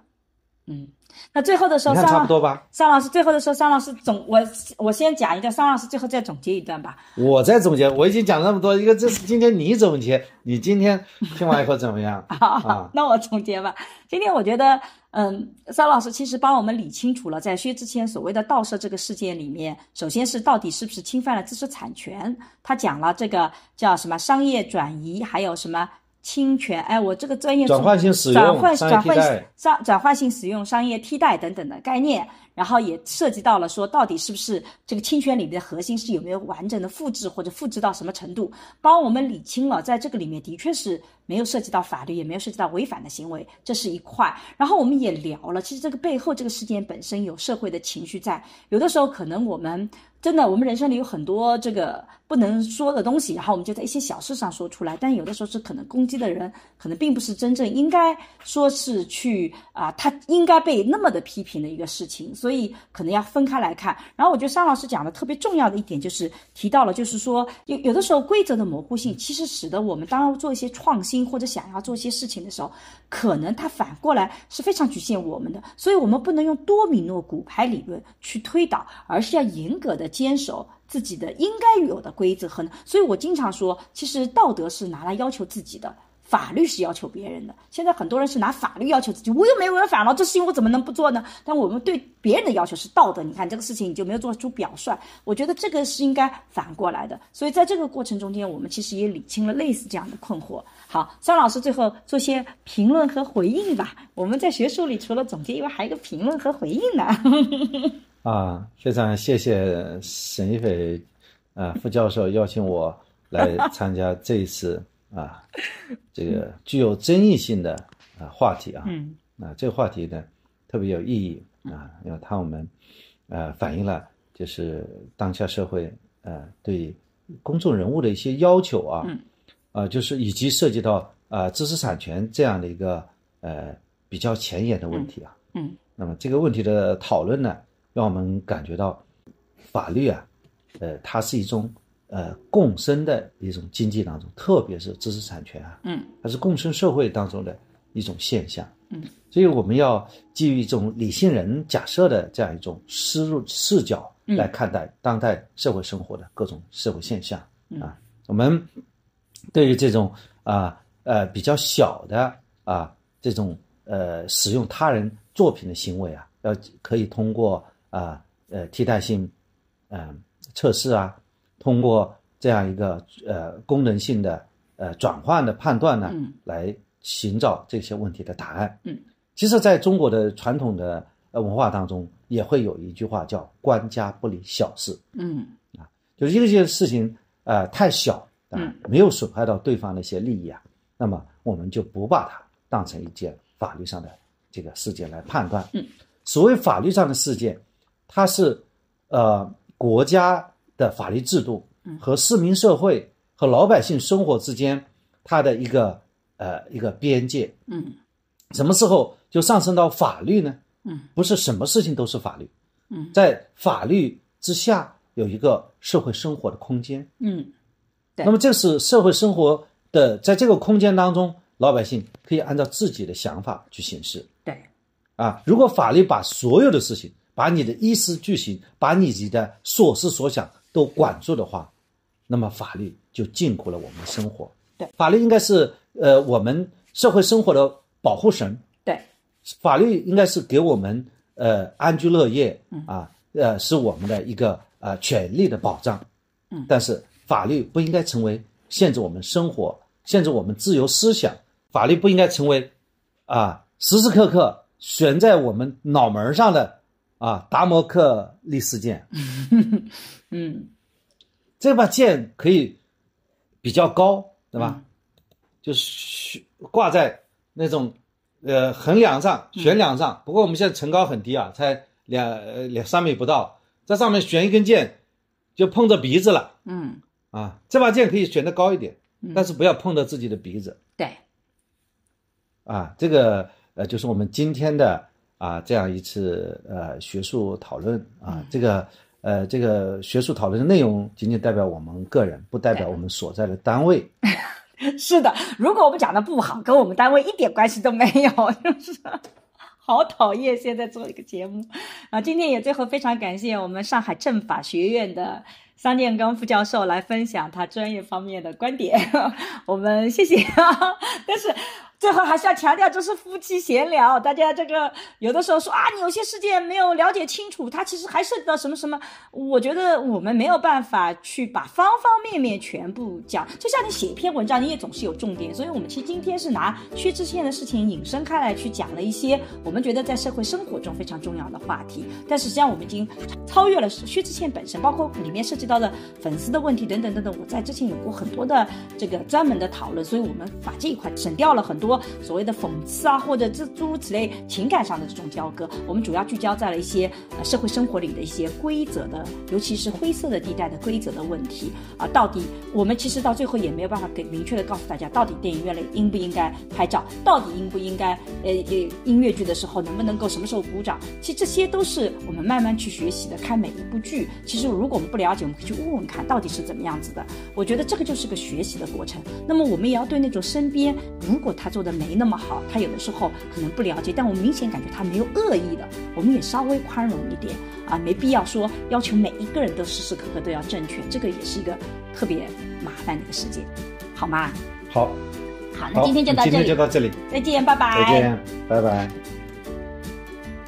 嗯。那最后的时候，
差不多吧？
桑老师最后的时候，桑老师总我我先讲一段，桑老师最后再总结一段吧。
我在总结，我已经讲了那么多，一个这是今天你总结，你今天听完以后怎么样？啊
那我总结吧。今天我觉得，嗯，张老师其实帮我们理清楚了，在薛之谦所谓的盗摄这个事件里面，首先是到底是不是侵犯了知识产权？他讲了这个叫什么商业转移，还有什么侵权？哎，我这个专业
转换性使用
转换
转换，
商转换性使用、商业替代等等的概念，然后也涉及到了说到底是不是这个侵权里面的核心是有没有完整的复制或者复制到什么程度，帮我们理清了，在这个里面的确是没有涉及到法律，也没有涉及到违反的行为，这是一块。然后我们也聊了，其实这个背后这个事件本身有社会的情绪在，有的时候可能我们真的我们人生里有很多这个不能说的东西，然后我们就在一些小事上说出来，但有的时候是可能攻击的人可能并不是真正应该说是去啊、他应该被那么的批评的一个事情，所所以可能要分开来看。然后我觉得商老师讲的特别重要的一点就是提到了，就是说有有的时候规则的模糊性，其实使得我们当要做一些创新或者想要做一些事情的时候，可能它反过来是非常局限我们的，所以我们不能用多米诺骨牌理论去推导，而是要严格的坚守自己的应该有的规则和。所以我经常说，其实道德是拿来要求自己的。法律是要求别人的，现在很多人是拿法律要求自己，我又没违反了，这事情我怎么能不做呢？但我们对别人的要求是道德，你看这个事情你就没有做出表率，我觉得这个是应该反过来的。所以在这个过程中间，我们其实也理清了类似这样的困惑。好，张老师最后做些评论和回应吧。我们在学术里除了总结以外，还有一个评论和回应呢。
啊，非常谢谢沈一斐啊副教授邀请我来参加这一次啊 这个具有争议性的啊话题啊。
嗯
啊，这个话题呢特别有意义啊，因为它我们呃反映了就是当下社会呃对公众人物的一些要求啊，
嗯
啊，就是以及涉及到啊知识产权这样的一个呃比较前沿的问题啊。
嗯
那么这个问题的讨论呢，让我们感觉到法律啊，呃，它是一种呃共生的一种经济当中，特别是知识产权啊，
嗯
它是共生社会当中的一种现象。
嗯，
所以我们要基于一种理性人假设的这样一种思路视角来看待当代社会生活的各种社会现象啊。我们对于这种啊呃比较小的啊这种呃使用他人作品的行为啊，要可以通过啊呃替代性嗯测试啊，通过这样一个呃功能性的呃转换的判断呢，来寻找这些问题的答案。
嗯，
其实在中国的传统的呃文化当中，也会有一句话叫“官家不理小事”。
嗯啊
就是一件事情呃太小啊
嗯，
没有损害到对方的一些利益啊，那么我们就不把它当成一件法律上的这个事件来判断。
嗯，
所谓法律上的事件，它是呃国家的法律制度和市民社会和老百姓生活之间它的一个呃一个边界。
嗯
什么时候就上升到法律呢？
嗯，
不是什么事情都是法律。
嗯，
在法律之下有一个社会生活的空间。
嗯对
那么这是社会生活的，在这个空间当中，老百姓可以按照自己的想法去行事。
对，
啊，如果法律把所有的事情，把你的衣食住行，把你的所思所想都管住的话，那么法律就禁锢了我们的生活。
对，
法律应该是呃我们社会生活的保护神。
对，
法律应该是给我们呃安居乐业啊，呃是我们的一个呃权利的保障。
嗯，
但是法律不应该成为限制我们生活、限制我们自由思想。法律不应该成为啊时时刻刻悬在我们脑门上的啊达摩克利斯剑。
嗯
这把剑可以比较高，对吧？就是挂在那种呃横梁上、悬梁上。不过我们现在层高很低啊，才两呃两三米不到，在上面悬一根剑，就碰着鼻子了
嗯，
啊。这把剑可以悬得高一点，但是不要碰到自己的鼻子
对，
啊。这个呃就是我们今天的啊这样一次呃学术讨论啊，这个。呃，这个学术讨论的内容仅仅代表我们个人，不代表我们所在的单位。
是的。如果我们讲的不好，跟我们单位一点关系都没有，就是。好讨厌！现在做一个节目啊，今天也最后非常感谢我们上海政法学院的桑建刚副教授来分享他专业方面的观点，我们谢谢。但是最后还是要强调，这是夫妻闲聊，大家这个有的时候说啊，你有些事件没有了解清楚，它其实还涉及到什么什么。我觉得我们没有办法去把方方面面全部讲，就像你写一篇文章，你也总是有重点。所以我们其实今天是拿薛之谦的事情引申开来去讲了一些我们觉得在社会生活中非常重要的话题。但是实际上我们已经超越了薛之谦本身，包括里面涉及到的粉丝的问题等等等等。我在之前有过很多的这个专门的讨论，所以我们把这一块省掉了很多。所谓的讽刺啊，或者这诸如此类情感上的这种交割，我们主要聚焦在了一些呃社会生活里的一些规则的，尤其是灰色的地带的规则的问题啊。到底我们其实到最后也没有办法给明确的告诉大家，到底电影院里应不应该拍照，到底应不应该呃呃音乐剧的时候能不能够什么时候鼓掌？其实这些都是我们慢慢去学习的。看每一部剧，其实如果我们不了解，我们可以去问问看到底是怎么样子的。我觉得这个就是个学习的过程。那么我们也要对那种身边如果他做的没那么好，他有的时候可能不了解，但我明显感觉他没有恶意的，我们也稍微宽容一点啊，没必要说要求每一个人都时时刻刻都要正确，这个也是一个特别麻烦的一个事件，好吗？
好，
好，那今天就到这里，
天就到这里，
再见，拜拜。
再见，拜拜。